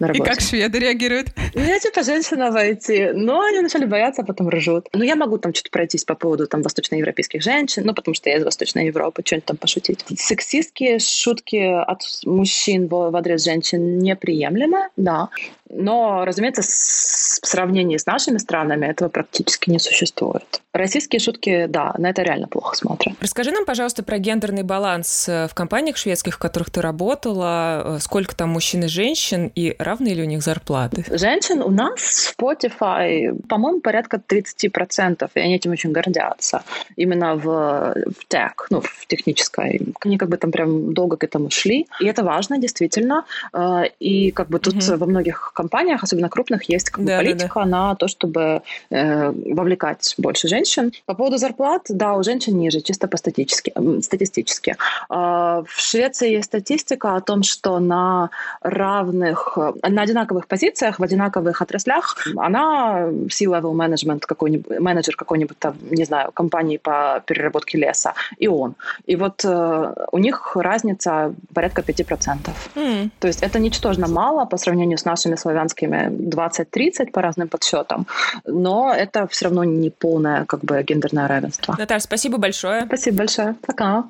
на работе. И как шведы реагируют? Я, типа, женщина войти, но они начали бояться, а потом ржут. Ну, я могу там что-то пройтись по поводу там восточноевропейских женщин, ну, потому что я из Восточной Европы, что-нибудь там пошутить. Сексистские шутки от мужчин в адрес женщин неприемлемы, да. Но, разумеется, в сравнении с нашими странами этого практически не существует. Российские шутки, да, на это реально плохо смотрят. Расскажи нам, пожалуйста, про гендерный баланс э, в компаниях шведских, в которых ты работала. Э, сколько там мужчин и женщин, и равны ли у них зарплаты? Женщин у нас в Spotify, по-моему, порядка 30%, и они этим очень гордятся. Именно в, в тех, ну, в технической. Они как бы там прям долго к этому шли. И это важно, действительно. Э, и как бы тут mm-hmm. во многих компаниях, особенно крупных, есть как бы да, политика да, да. на то, чтобы э, вовлекать больше женщин. По поводу зарплат, да, у женщин ниже, чисто по статистически. статистически. Э, в Швеции есть статистика о том, что на равных, на одинаковых позициях, в одинаковых отраслях, она C-level management какой-нибудь, менеджер какой-нибудь там, не знаю, компании по переработке леса, и он. И вот э, у них разница порядка 5%. Mm. То есть это ничтожно мало по сравнению с нашими славянскими 20-30 по разным подсчетам, но это все равно не полное как бы гендерное равенство. Наташа, спасибо большое. Спасибо большое. Пока.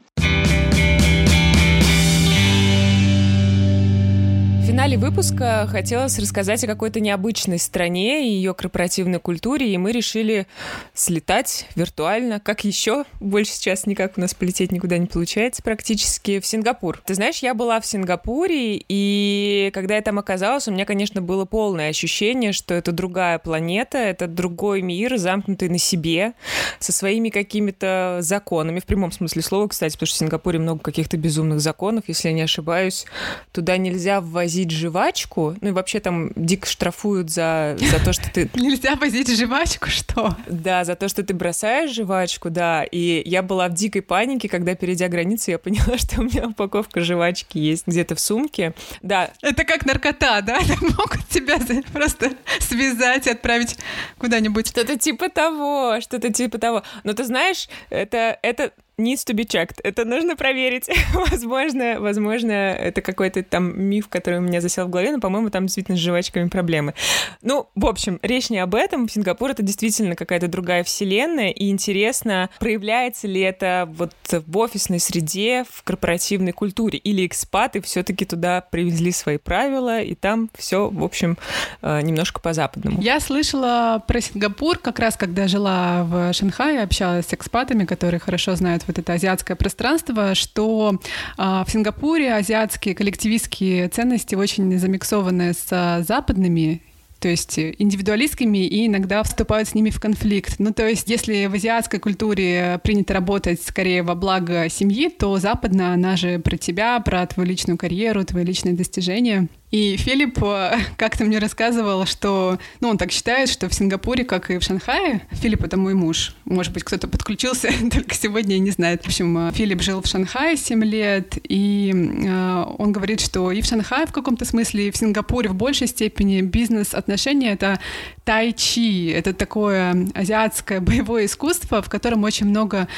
Финале выпуска хотелось рассказать о какой-то необычной стране и ее корпоративной культуре, и мы решили слетать виртуально. Как еще? Больше сейчас никак у нас полететь никуда не получается практически. В Сингапур. Ты знаешь, я была в Сингапуре, и когда я там оказалась, у меня, конечно, было полное ощущение, что это другая планета, это другой мир, замкнутый на себе, со своими какими-то законами, в прямом смысле слова, кстати, потому что в Сингапуре много каких-то безумных законов, если я не ошибаюсь. Туда нельзя ввозить возить жвачку, ну и вообще там дико штрафуют за, за то, что ты... [laughs] Нельзя возить жвачку, что? Да, за то, что ты бросаешь жвачку, да. И я была в дикой панике, когда, перейдя границу, я поняла, [laughs] что у меня упаковка жвачки есть где-то в сумке. Да. Это как наркота, да? [laughs] Могут тебя просто связать и отправить куда-нибудь. Что-то типа того, что-то типа того. Но ты знаешь, это, это needs to be checked. Это нужно проверить. [laughs] возможно, возможно, это какой-то там миф, который у меня засел в голове, но, по-моему, там действительно с жвачками проблемы. Ну, в общем, речь не об этом. Сингапур — это действительно какая-то другая вселенная, и интересно, проявляется ли это вот в офисной среде, в корпоративной культуре, или экспаты все-таки туда привезли свои правила, и там все, в общем, э, немножко по-западному. Я слышала про Сингапур как раз, когда жила в Шанхае, общалась с экспатами, которые хорошо знают вот это азиатское пространство, что э, в Сингапуре азиатские коллективистские ценности очень замиксованы с западными то есть индивидуалистскими и иногда вступают с ними в конфликт. Ну, то есть если в азиатской культуре принято работать скорее во благо семьи, то западная, она же про тебя, про твою личную карьеру, твои личные достижения. И Филипп э, [laughs] как-то мне рассказывал, что, ну, он так считает, что в Сингапуре, как и в Шанхае, Филипп — это мой муж. Может быть, кто-то подключился [laughs] только сегодня и не знает. В общем, э, Филипп жил в Шанхае 7 лет, и э, он говорит, что и в Шанхае в каком-то смысле, и в Сингапуре в большей степени бизнес-отношения — это тай-чи, это такое азиатское [laughs] боевое искусство, в котором очень много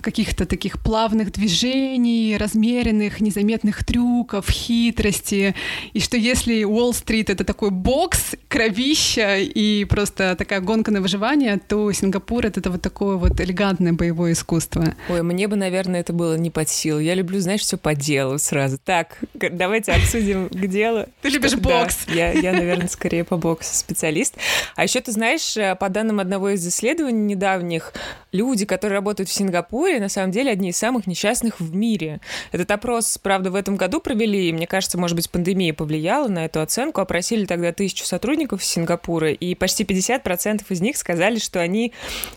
каких-то таких плавных движений, размеренных, незаметных трюков, хитрости. И что если Уолл-стрит — это такой бокс, кровища и просто такая гонка на выживание, то Сингапур — это вот такое вот элегантное боевое искусство. Ой, мне бы, наверное, это было не под силу. Я люблю, знаешь, все по делу сразу. Так, давайте обсудим к делу. Ты любишь бокс. Да, я, я, наверное, скорее по боксу специалист. А еще ты знаешь, э, по данным одного из исследований недавних, люди, которые работают в Сингапуре, Сингапуре на самом деле одни из самых несчастных в мире. Этот опрос, правда, в этом году провели, и мне кажется, может быть, пандемия повлияла на эту оценку. Опросили тогда тысячу сотрудников Сингапура, и почти 50% из них сказали, что они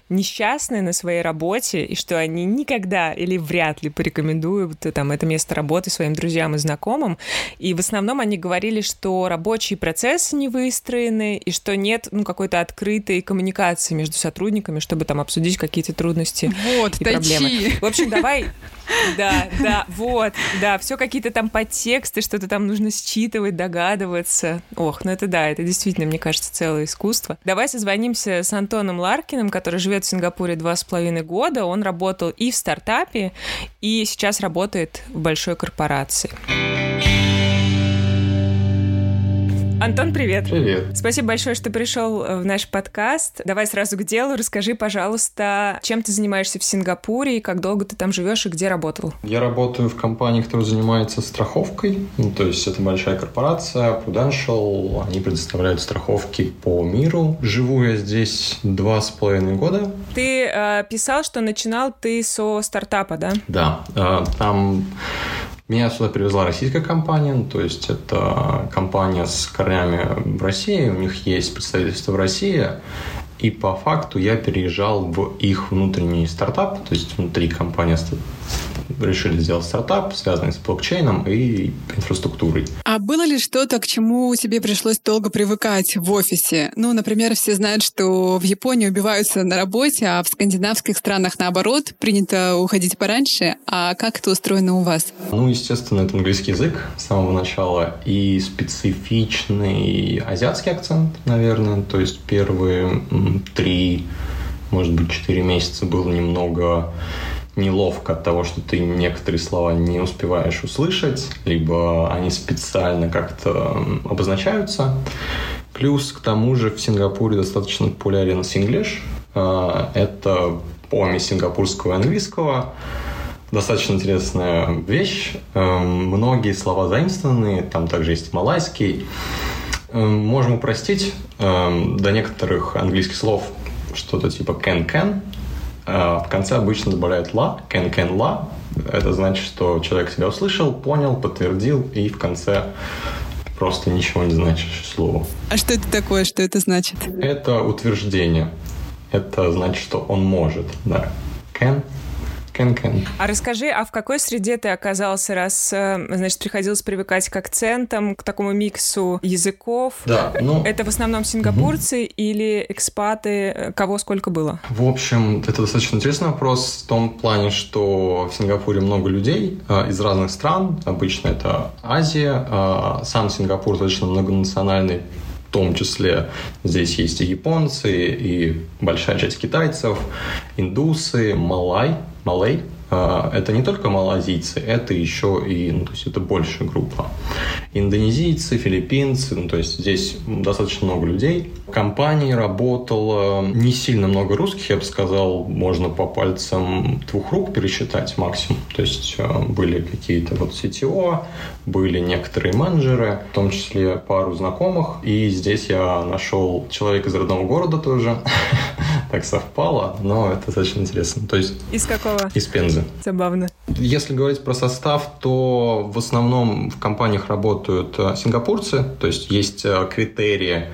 несчастны на своей работе, и что они никогда или вряд ли порекомендуют там, это место работы своим друзьям и знакомым. И в основном они говорили, что рабочие процессы не выстроены, и что нет ну, какой-то открытой коммуникации между сотрудниками, чтобы там обсудить какие-то трудности вот, и тачи. Проблемы. В общем, давай [laughs] да, да, вот, да, все какие-то там подтексты, что-то там нужно считывать, догадываться. Ох, ну это да, это действительно, мне кажется, целое искусство. Давай созвонимся с Антоном Ларкиным, который живет в Сингапуре два с половиной года. Он работал и в стартапе, и сейчас работает в большой корпорации. Антон, привет. Привет. Спасибо большое, что пришел э, в наш подкаст. Давай сразу к делу. Расскажи, пожалуйста, чем ты занимаешься в Сингапуре, и как долго ты там живешь и где работал? Я работаю в компании, которая занимается страховкой. Ну, то есть это большая корпорация, Prudential. Они предоставляют страховки по миру. Живу я здесь два с половиной года. Ты э, писал, что начинал ты со стартапа, да? Да. Э, там меня сюда привезла российская компания, то есть это компания с корнями в России, у них есть представительство в России, и по факту я переезжал в их внутренний стартап, то есть внутри компании решили сделать стартап, связанный с блокчейном и инфраструктурой. А было ли что-то, к чему тебе пришлось долго привыкать в офисе? Ну, например, все знают, что в Японии убиваются на работе, а в скандинавских странах, наоборот, принято уходить пораньше. А как это устроено у вас? Ну, естественно, это английский язык с самого начала и специфичный азиатский акцент, наверное. То есть первые три, может быть, четыре месяца было немного неловко от того, что ты некоторые слова не успеваешь услышать, либо они специально как-то обозначаются. Плюс к тому же в Сингапуре достаточно популярен синглиш. А, это помесь сингапурского и английского. Достаточно интересная вещь. Эм, многие слова заимствованы, там также есть малайский. Эм, можем упростить эм, до некоторых английских слов что-то типа can-can, в конце обычно добавляют «ла», «can can la». Это значит, что человек тебя услышал, понял, подтвердил, и в конце просто ничего не значащее слово. А что это такое? Что это значит? Это утверждение. Это значит, что он может, да. Can Кен-кен. А расскажи, а в какой среде ты оказался, раз, э, значит, приходилось привыкать к акцентам, к такому миксу языков? Да, ну... Это в основном сингапурцы угу. или экспаты? Кого сколько было? В общем, это достаточно интересный вопрос в том плане, что в Сингапуре много людей э, из разных стран. Обычно это Азия. Э, сам Сингапур достаточно многонациональный в том числе здесь есть и японцы, и большая часть китайцев, индусы, малай, малай. А, это не только малазийцы, это еще и, ну, то есть это большая группа. Индонезийцы, филиппинцы, ну, то есть здесь достаточно много людей. В компании работало не сильно много русских, я бы сказал, можно по пальцам двух рук пересчитать максимум. То есть а, были какие-то вот CTO, были некоторые менеджеры, в том числе пару знакомых. И здесь я нашел человека из родного города тоже. [laughs] так совпало, но это достаточно интересно. То есть... Из какого? Из Пензы. Забавно. Если говорить про состав, то в основном в компаниях работают э, сингапурцы, то есть есть э, критерии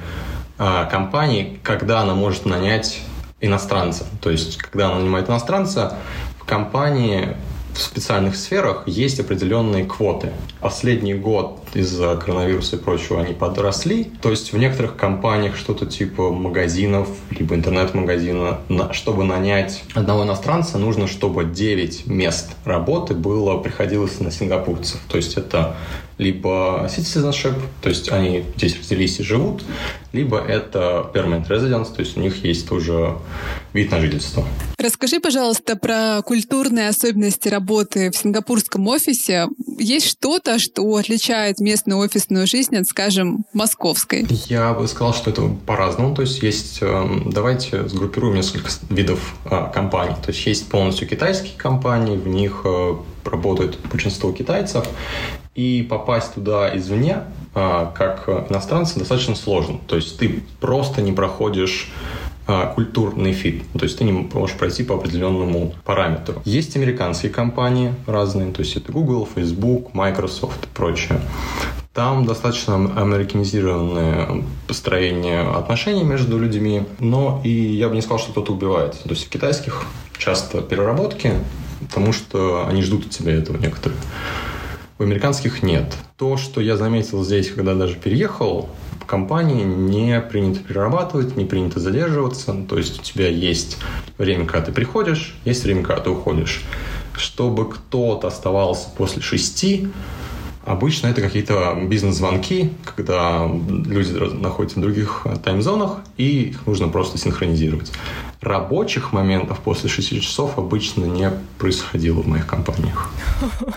э, компании, когда она может нанять иностранца. То есть, когда она нанимает иностранца, в компании в специальных сферах есть определенные квоты. Последний год из-за коронавируса и прочего они подросли. То есть в некоторых компаниях что-то типа магазинов, либо интернет-магазина, чтобы нанять одного иностранца, нужно, чтобы 9 мест работы было, приходилось на сингапурцев. То есть это либо citizenship, то есть они здесь родились и живут, либо это permanent residence, то есть у них есть тоже вид на жительство. Расскажи, пожалуйста, про культурные особенности работы в сингапурском офисе. Есть что-то, что отличает местную офисную жизнь от, скажем, московской? Я бы сказал, что это по-разному. То есть есть, эм, давайте сгруппируем несколько видов э, компаний. То есть есть полностью китайские компании, в них э, работает большинство китайцев, и попасть туда извне, а, как иностранцы, достаточно сложно. То есть ты просто не проходишь а, культурный фит. То есть ты не можешь пройти по определенному параметру. Есть американские компании разные, то есть это Google, Facebook, Microsoft и прочее. Там достаточно американизированное построение отношений между людьми, но и я бы не сказал, что кто-то убивает. То есть в китайских часто переработки, потому что они ждут от тебя этого некоторые. В американских нет. То, что я заметил здесь, когда даже переехал, компании не принято перерабатывать, не принято задерживаться. То есть у тебя есть время, когда ты приходишь, есть время, когда ты уходишь. Чтобы кто-то оставался после шести, Обычно это какие-то бизнес-звонки, когда люди находятся в других таймзонах, и их нужно просто синхронизировать. Рабочих моментов после 6 часов обычно не происходило в моих компаниях.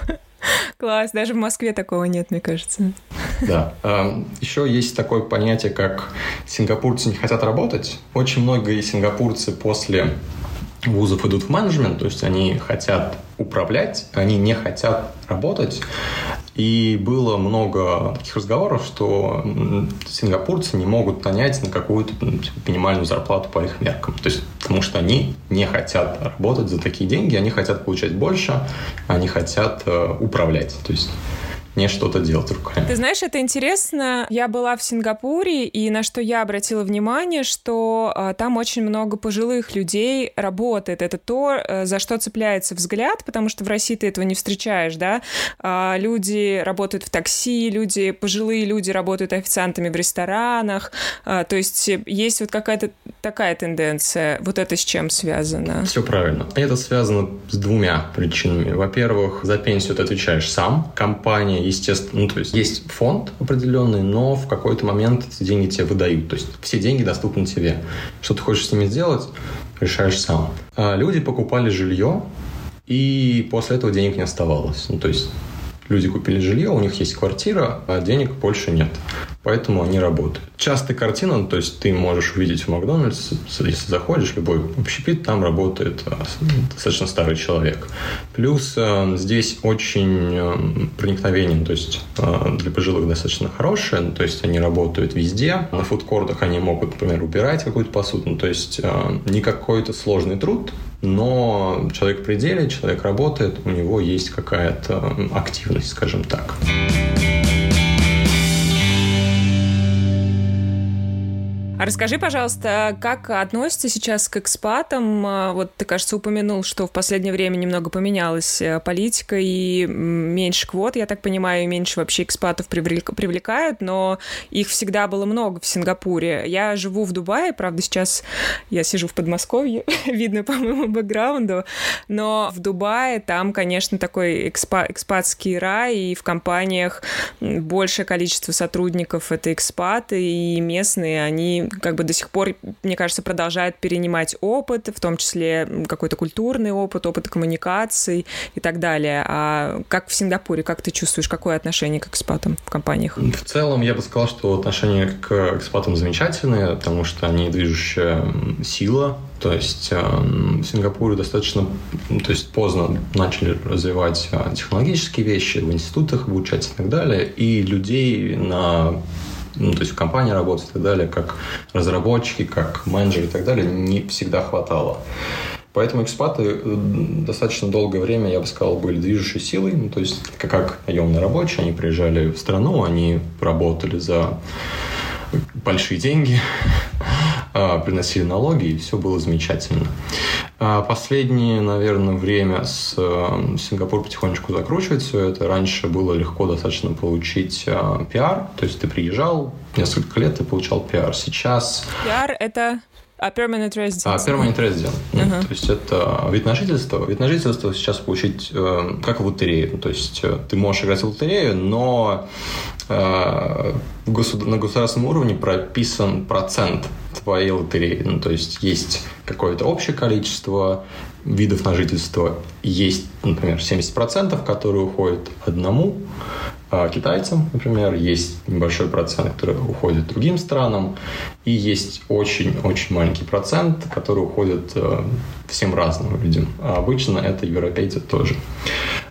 [laughs] Класс, даже в Москве такого нет, мне кажется. Да. Эм, Еще есть такое понятие, как сингапурцы не хотят работать. Очень многие сингапурцы после вузов идут в менеджмент, то есть они хотят управлять, они не хотят работать. И было много таких разговоров, что сингапурцы не могут нанять на какую-то типа, минимальную зарплату по их меркам. То есть потому что они не хотят работать за такие деньги, они хотят получать больше, они хотят э, управлять. То есть не что-то делать руками. Ты знаешь, это интересно. Я была в Сингапуре, и на что я обратила внимание, что а, там очень много пожилых людей работает. Это то, а, за что цепляется взгляд, потому что в России ты этого не встречаешь, да? А, люди работают в такси, люди, пожилые люди работают официантами в ресторанах. А, то есть есть вот какая-то такая тенденция. Вот это с чем связано? Все правильно. Это связано с двумя причинами. Во-первых, за пенсию ты отвечаешь сам. Компания естественно, ну, то есть есть фонд определенный, но в какой-то момент эти деньги тебе выдают. То есть все деньги доступны тебе. Что ты хочешь с ними сделать, решаешь сам. А люди покупали жилье, и после этого денег не оставалось. Ну, то есть люди купили жилье, у них есть квартира, а денег больше нет. Поэтому они работают. Частая картина, ну, то есть ты можешь увидеть в Макдональдс, если заходишь, любой общепит, там работает а, достаточно старый человек. Плюс а, здесь очень а, проникновение, то есть для пожилых достаточно хорошее, то есть они работают везде. На фудкортах они могут, например, убирать какую-то посуду, ну, то есть не какой-то сложный труд, но человек в пределе, человек работает, у него есть какая-то активность, скажем так. А расскажи, пожалуйста, как относится сейчас к экспатам? А, вот ты, кажется, упомянул, что в последнее время немного поменялась э, политика и меньше квот, я так понимаю, и меньше вообще экспатов привлекают, но их всегда было много в Сингапуре. Я живу в Дубае, правда, сейчас я сижу в Подмосковье, [laughs] видно по моему бэкграунду, но в Дубае там, конечно, такой экспа экспатский рай, и в компаниях большее количество сотрудников — это экспаты, и местные, они как бы до сих пор, мне кажется, продолжают перенимать опыт, в том числе какой-то культурный опыт, опыт коммуникаций и так далее. А как в Сингапуре, как ты чувствуешь, какое отношение к экспатам в компаниях? В целом, я бы сказал, что отношение к экспатам замечательное, потому что они движущая сила то есть э, в Сингапуре достаточно то есть поздно начали развивать э, технологические вещи, в институтах обучать и так далее, и людей на ну, то есть в компании работать и так далее, как разработчики, как менеджеры и так далее, не всегда хватало. Поэтому экспаты э, достаточно долгое время, я бы сказал, были движущей силой. Ну, то есть, как, наемные рабочие, они приезжали в страну, они работали за большие деньги, приносили налоги, и все было замечательно. А последнее, наверное, время с э, Сингапур потихонечку закручивает все это. Раньше было легко достаточно получить а, пиар, то есть ты приезжал, несколько лет ты получал пиар. Сейчас... Пиар — это а permanent residence? А, permanent residence. Uh-huh. То есть это вид на жительство. Вид на жительство сейчас получить э, как в лотерею. То есть э, ты можешь играть в лотерею, но э, государ- на государственном уровне прописан процент твоей лотереи. Ну, то есть есть какое-то общее количество видов на жительство. Есть, например, 70%, которые уходят одному, а китайцам, например, есть небольшой процент, который уходит другим странам, и есть очень-очень маленький процент, который уходит э, всем разным людям. А обычно это европейцы тоже.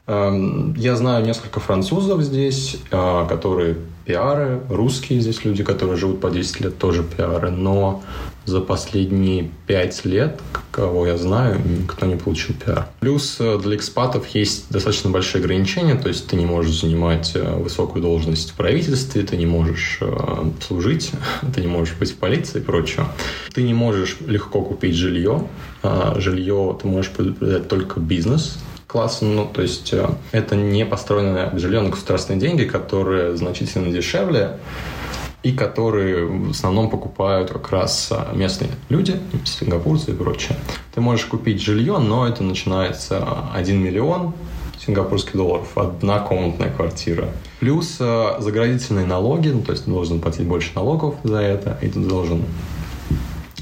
Эм, я знаю несколько французов здесь, э, которые пиары, русские здесь люди, которые живут по 10 лет, тоже пиары, но за последние 5 лет, кого я знаю, никто не получил пиар. Плюс э, для экспатов есть достаточно большие ограничения, то есть ты не можешь занимать э, высокую должность в правительстве, ты не можешь служить, [laughs] ты не можешь быть в полиции и прочее. Ты не можешь легко купить жилье. Жилье ты можешь приобретать только бизнес, класса. Ну, то есть э, это не построенное жилье на государственные деньги, которые значительно дешевле и которые в основном покупают как раз э, местные люди, сингапурцы и прочее. Ты можешь купить жилье, но это начинается 1 миллион сингапурских долларов, одна комнатная квартира. Плюс э, заградительные налоги, ну, то есть ты должен платить больше налогов за это, и ты должен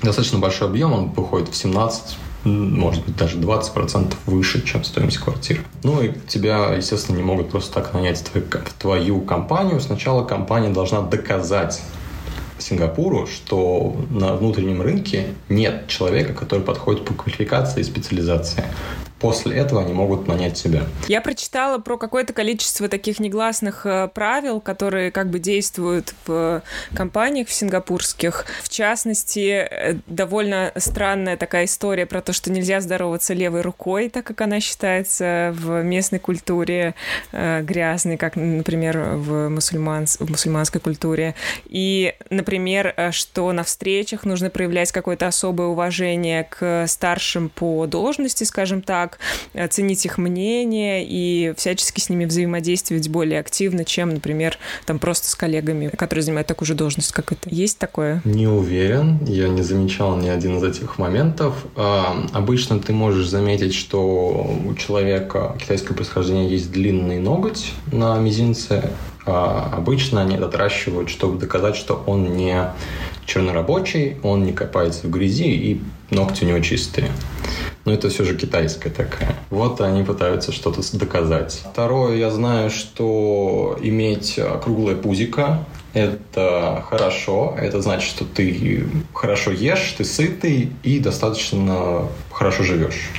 достаточно большой объем, он выходит в 17 может быть, даже 20% выше, чем стоимость квартиры. Ну и тебя, естественно, не могут просто так нанять в твою компанию. Сначала компания должна доказать Сингапуру, что на внутреннем рынке нет человека, который подходит по квалификации и специализации. После этого они могут нанять себя. Я прочитала про какое-то количество таких негласных э, правил, которые как бы действуют в компаниях в сингапурских. В частности, э, довольно странная такая история про то, что нельзя здороваться левой рукой, так как она считается в местной культуре э, грязной, как, например, в, мусульманс... в мусульманской культуре. И, например, что на встречах нужно проявлять какое-то особое уважение к старшим по должности, скажем так, как оценить их мнение и всячески с ними взаимодействовать более активно, чем, например, там просто с коллегами, которые занимают такую же должность, как это. Есть такое? Не уверен. Я не замечал ни один из этих моментов. А, обычно ты можешь заметить, что у человека китайского происхождения есть длинный ноготь на мизинце. А обычно они отращивают, чтобы доказать, что он не чернорабочий, он не копается в грязи и ногти у него чистые. Но это все же китайская такая. Вот они пытаются что-то доказать. Второе, я знаю, что иметь круглое пузико это хорошо. Это значит, что ты хорошо ешь, ты сытый и достаточно хорошо живешь.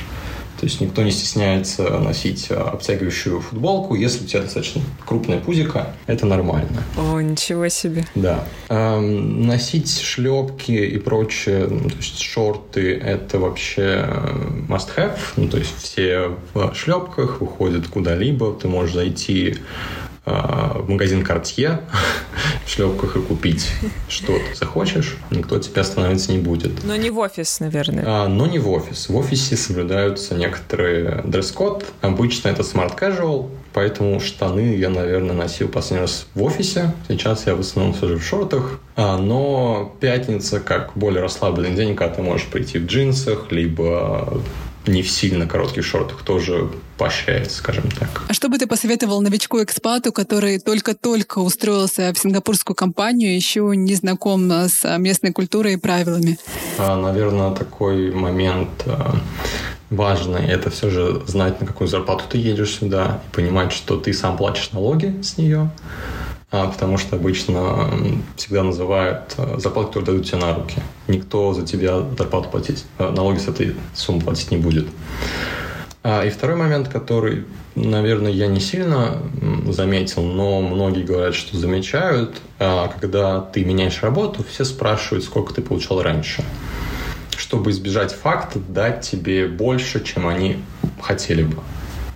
То есть никто не стесняется носить а, обтягивающую футболку. Если у тебя достаточно крупная пузика, это нормально. О, ничего себе. Да. Эм, носить шлепки и прочее, ну, то есть шорты, это вообще э, must have. Ну, то есть все в шлепках выходят куда-либо. Ты можешь зайти в магазин Cartier [laughs] в шлепках и купить что ты захочешь, никто тебя остановиться не будет. Но не в офис, наверное. А, но не в офис. В офисе соблюдаются некоторые дресс-код. Обычно это smart casual, поэтому штаны я, наверное, носил последний раз в офисе. Сейчас я в основном сижу в шортах. А, но пятница как более расслабленный день, когда ты можешь прийти в джинсах, либо не в сильно коротких шортах тоже поощряется, скажем так. А что бы ты посоветовал новичку-экспату, который только-только устроился в сингапурскую компанию, еще не знаком с местной культурой и правилами? А, наверное, такой момент а, важный. Это все же знать, на какую зарплату ты едешь сюда, и понимать, что ты сам платишь налоги с нее, а, потому что обычно всегда называют зарплату, которую дают тебе на руки. Никто за тебя зарплату платить, налоги с этой суммы платить не будет. А, и второй момент, который, наверное, я не сильно заметил, но многие говорят, что замечают, а, когда ты меняешь работу, все спрашивают, сколько ты получал раньше чтобы избежать факта, дать тебе больше, чем они хотели бы.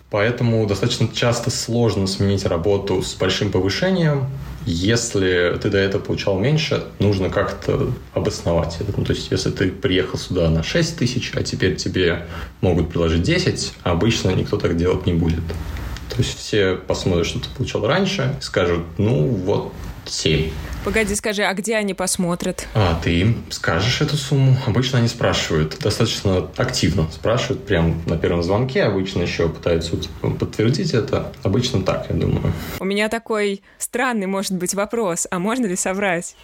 Поэтому достаточно часто сложно сменить работу с большим повышением. Если ты до этого получал меньше, нужно как-то обосновать это. Ну, то есть, если ты приехал сюда на 6 тысяч, а теперь тебе могут предложить 10, обычно никто так делать не будет. То есть все посмотрят, что ты получал раньше, и скажут, ну вот 7. Погоди, скажи, а где они посмотрят? А, ты им скажешь эту сумму. Обычно они спрашивают, достаточно активно спрашивают, прям на первом звонке. Обычно еще пытаются подтвердить это. Обычно так, я думаю. У меня такой странный, может быть, вопрос. А можно ли соврать?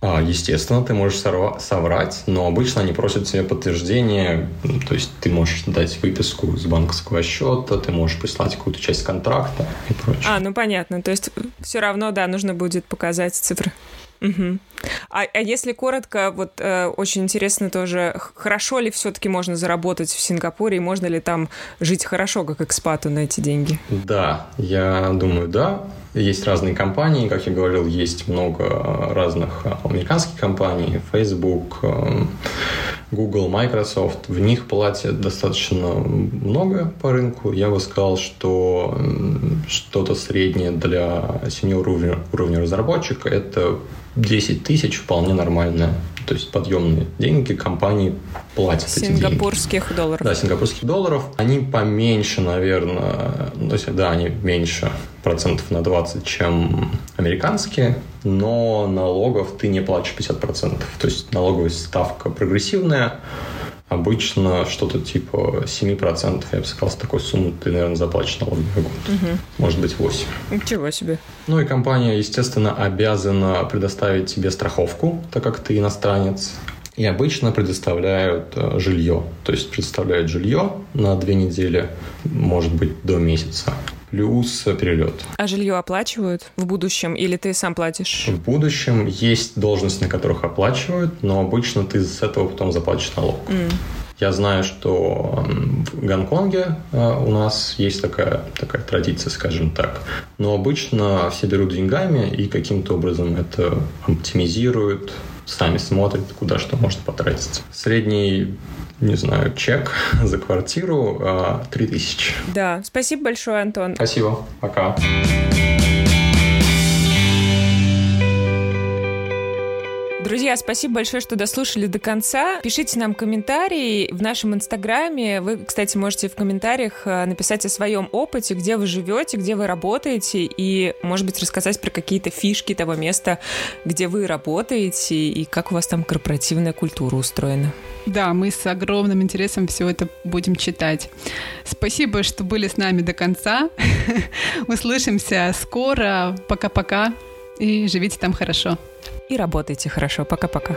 А, естественно, ты можешь соврать, но обычно они просят себе подтверждение, то есть ты можешь дать выписку с банковского счета, ты можешь прислать какую-то часть контракта и прочее. А, ну понятно, то есть все равно, да, нужно будет показать цифры. Угу. А, а если коротко, вот э, очень интересно тоже, хорошо ли все-таки можно заработать в Сингапуре, и можно ли там жить хорошо, как экспату на эти деньги? Да, я думаю, да. Есть разные компании, как я говорил, есть много разных американских компаний, Facebook, э, Google, Microsoft. В них платят достаточно много по рынку. Я бы сказал, что что-то среднее для сеньор уровня, уровня разработчика – это 10 тысяч вполне нормальная. То есть подъемные деньги компании платят Сингапурских эти долларов. Да, сингапурских долларов. Они поменьше, наверное, ну, то есть, да, они меньше процентов на 20, чем американские, но налогов ты не платишь 50%. То есть налоговая ставка прогрессивная, Обычно что-то типа 7%, я бы сказал, с такой суммы ты, наверное, заплатишь налоги в год. Угу. Может быть, 8%. Ничего себе. Ну и компания, естественно, обязана предоставить тебе страховку, так как ты иностранец. И обычно предоставляют э, жилье. То есть предоставляют жилье на две недели, может быть, до месяца плюс перелет. А жилье оплачивают в будущем или ты сам платишь? В будущем есть должности, на которых оплачивают, но обычно ты с этого потом заплатишь налог. Mm. Я знаю, что в Гонконге э, у нас есть такая, такая традиция, скажем так. Но обычно все берут деньгами и каким-то образом это оптимизируют, сами смотрят, куда что можно потратить. Средний не знаю, чек [laughs] за квартиру 3000. А, да, спасибо большое, Антон. Спасибо, пока. Друзья, спасибо большое, что дослушали до конца. Пишите нам комментарии в нашем инстаграме. Вы, кстати, можете в комментариях э, написать о своем опыте, где вы живете, где вы работаете, и, может быть, рассказать про какие-то фишки того места, где вы работаете, и как у вас там корпоративная культура устроена. Да, мы с огромным интересом все это будем читать. Спасибо, что были с нами до конца. [laughs] Услышимся скоро. Пока-пока. И живите там хорошо и работайте хорошо. Пока-пока.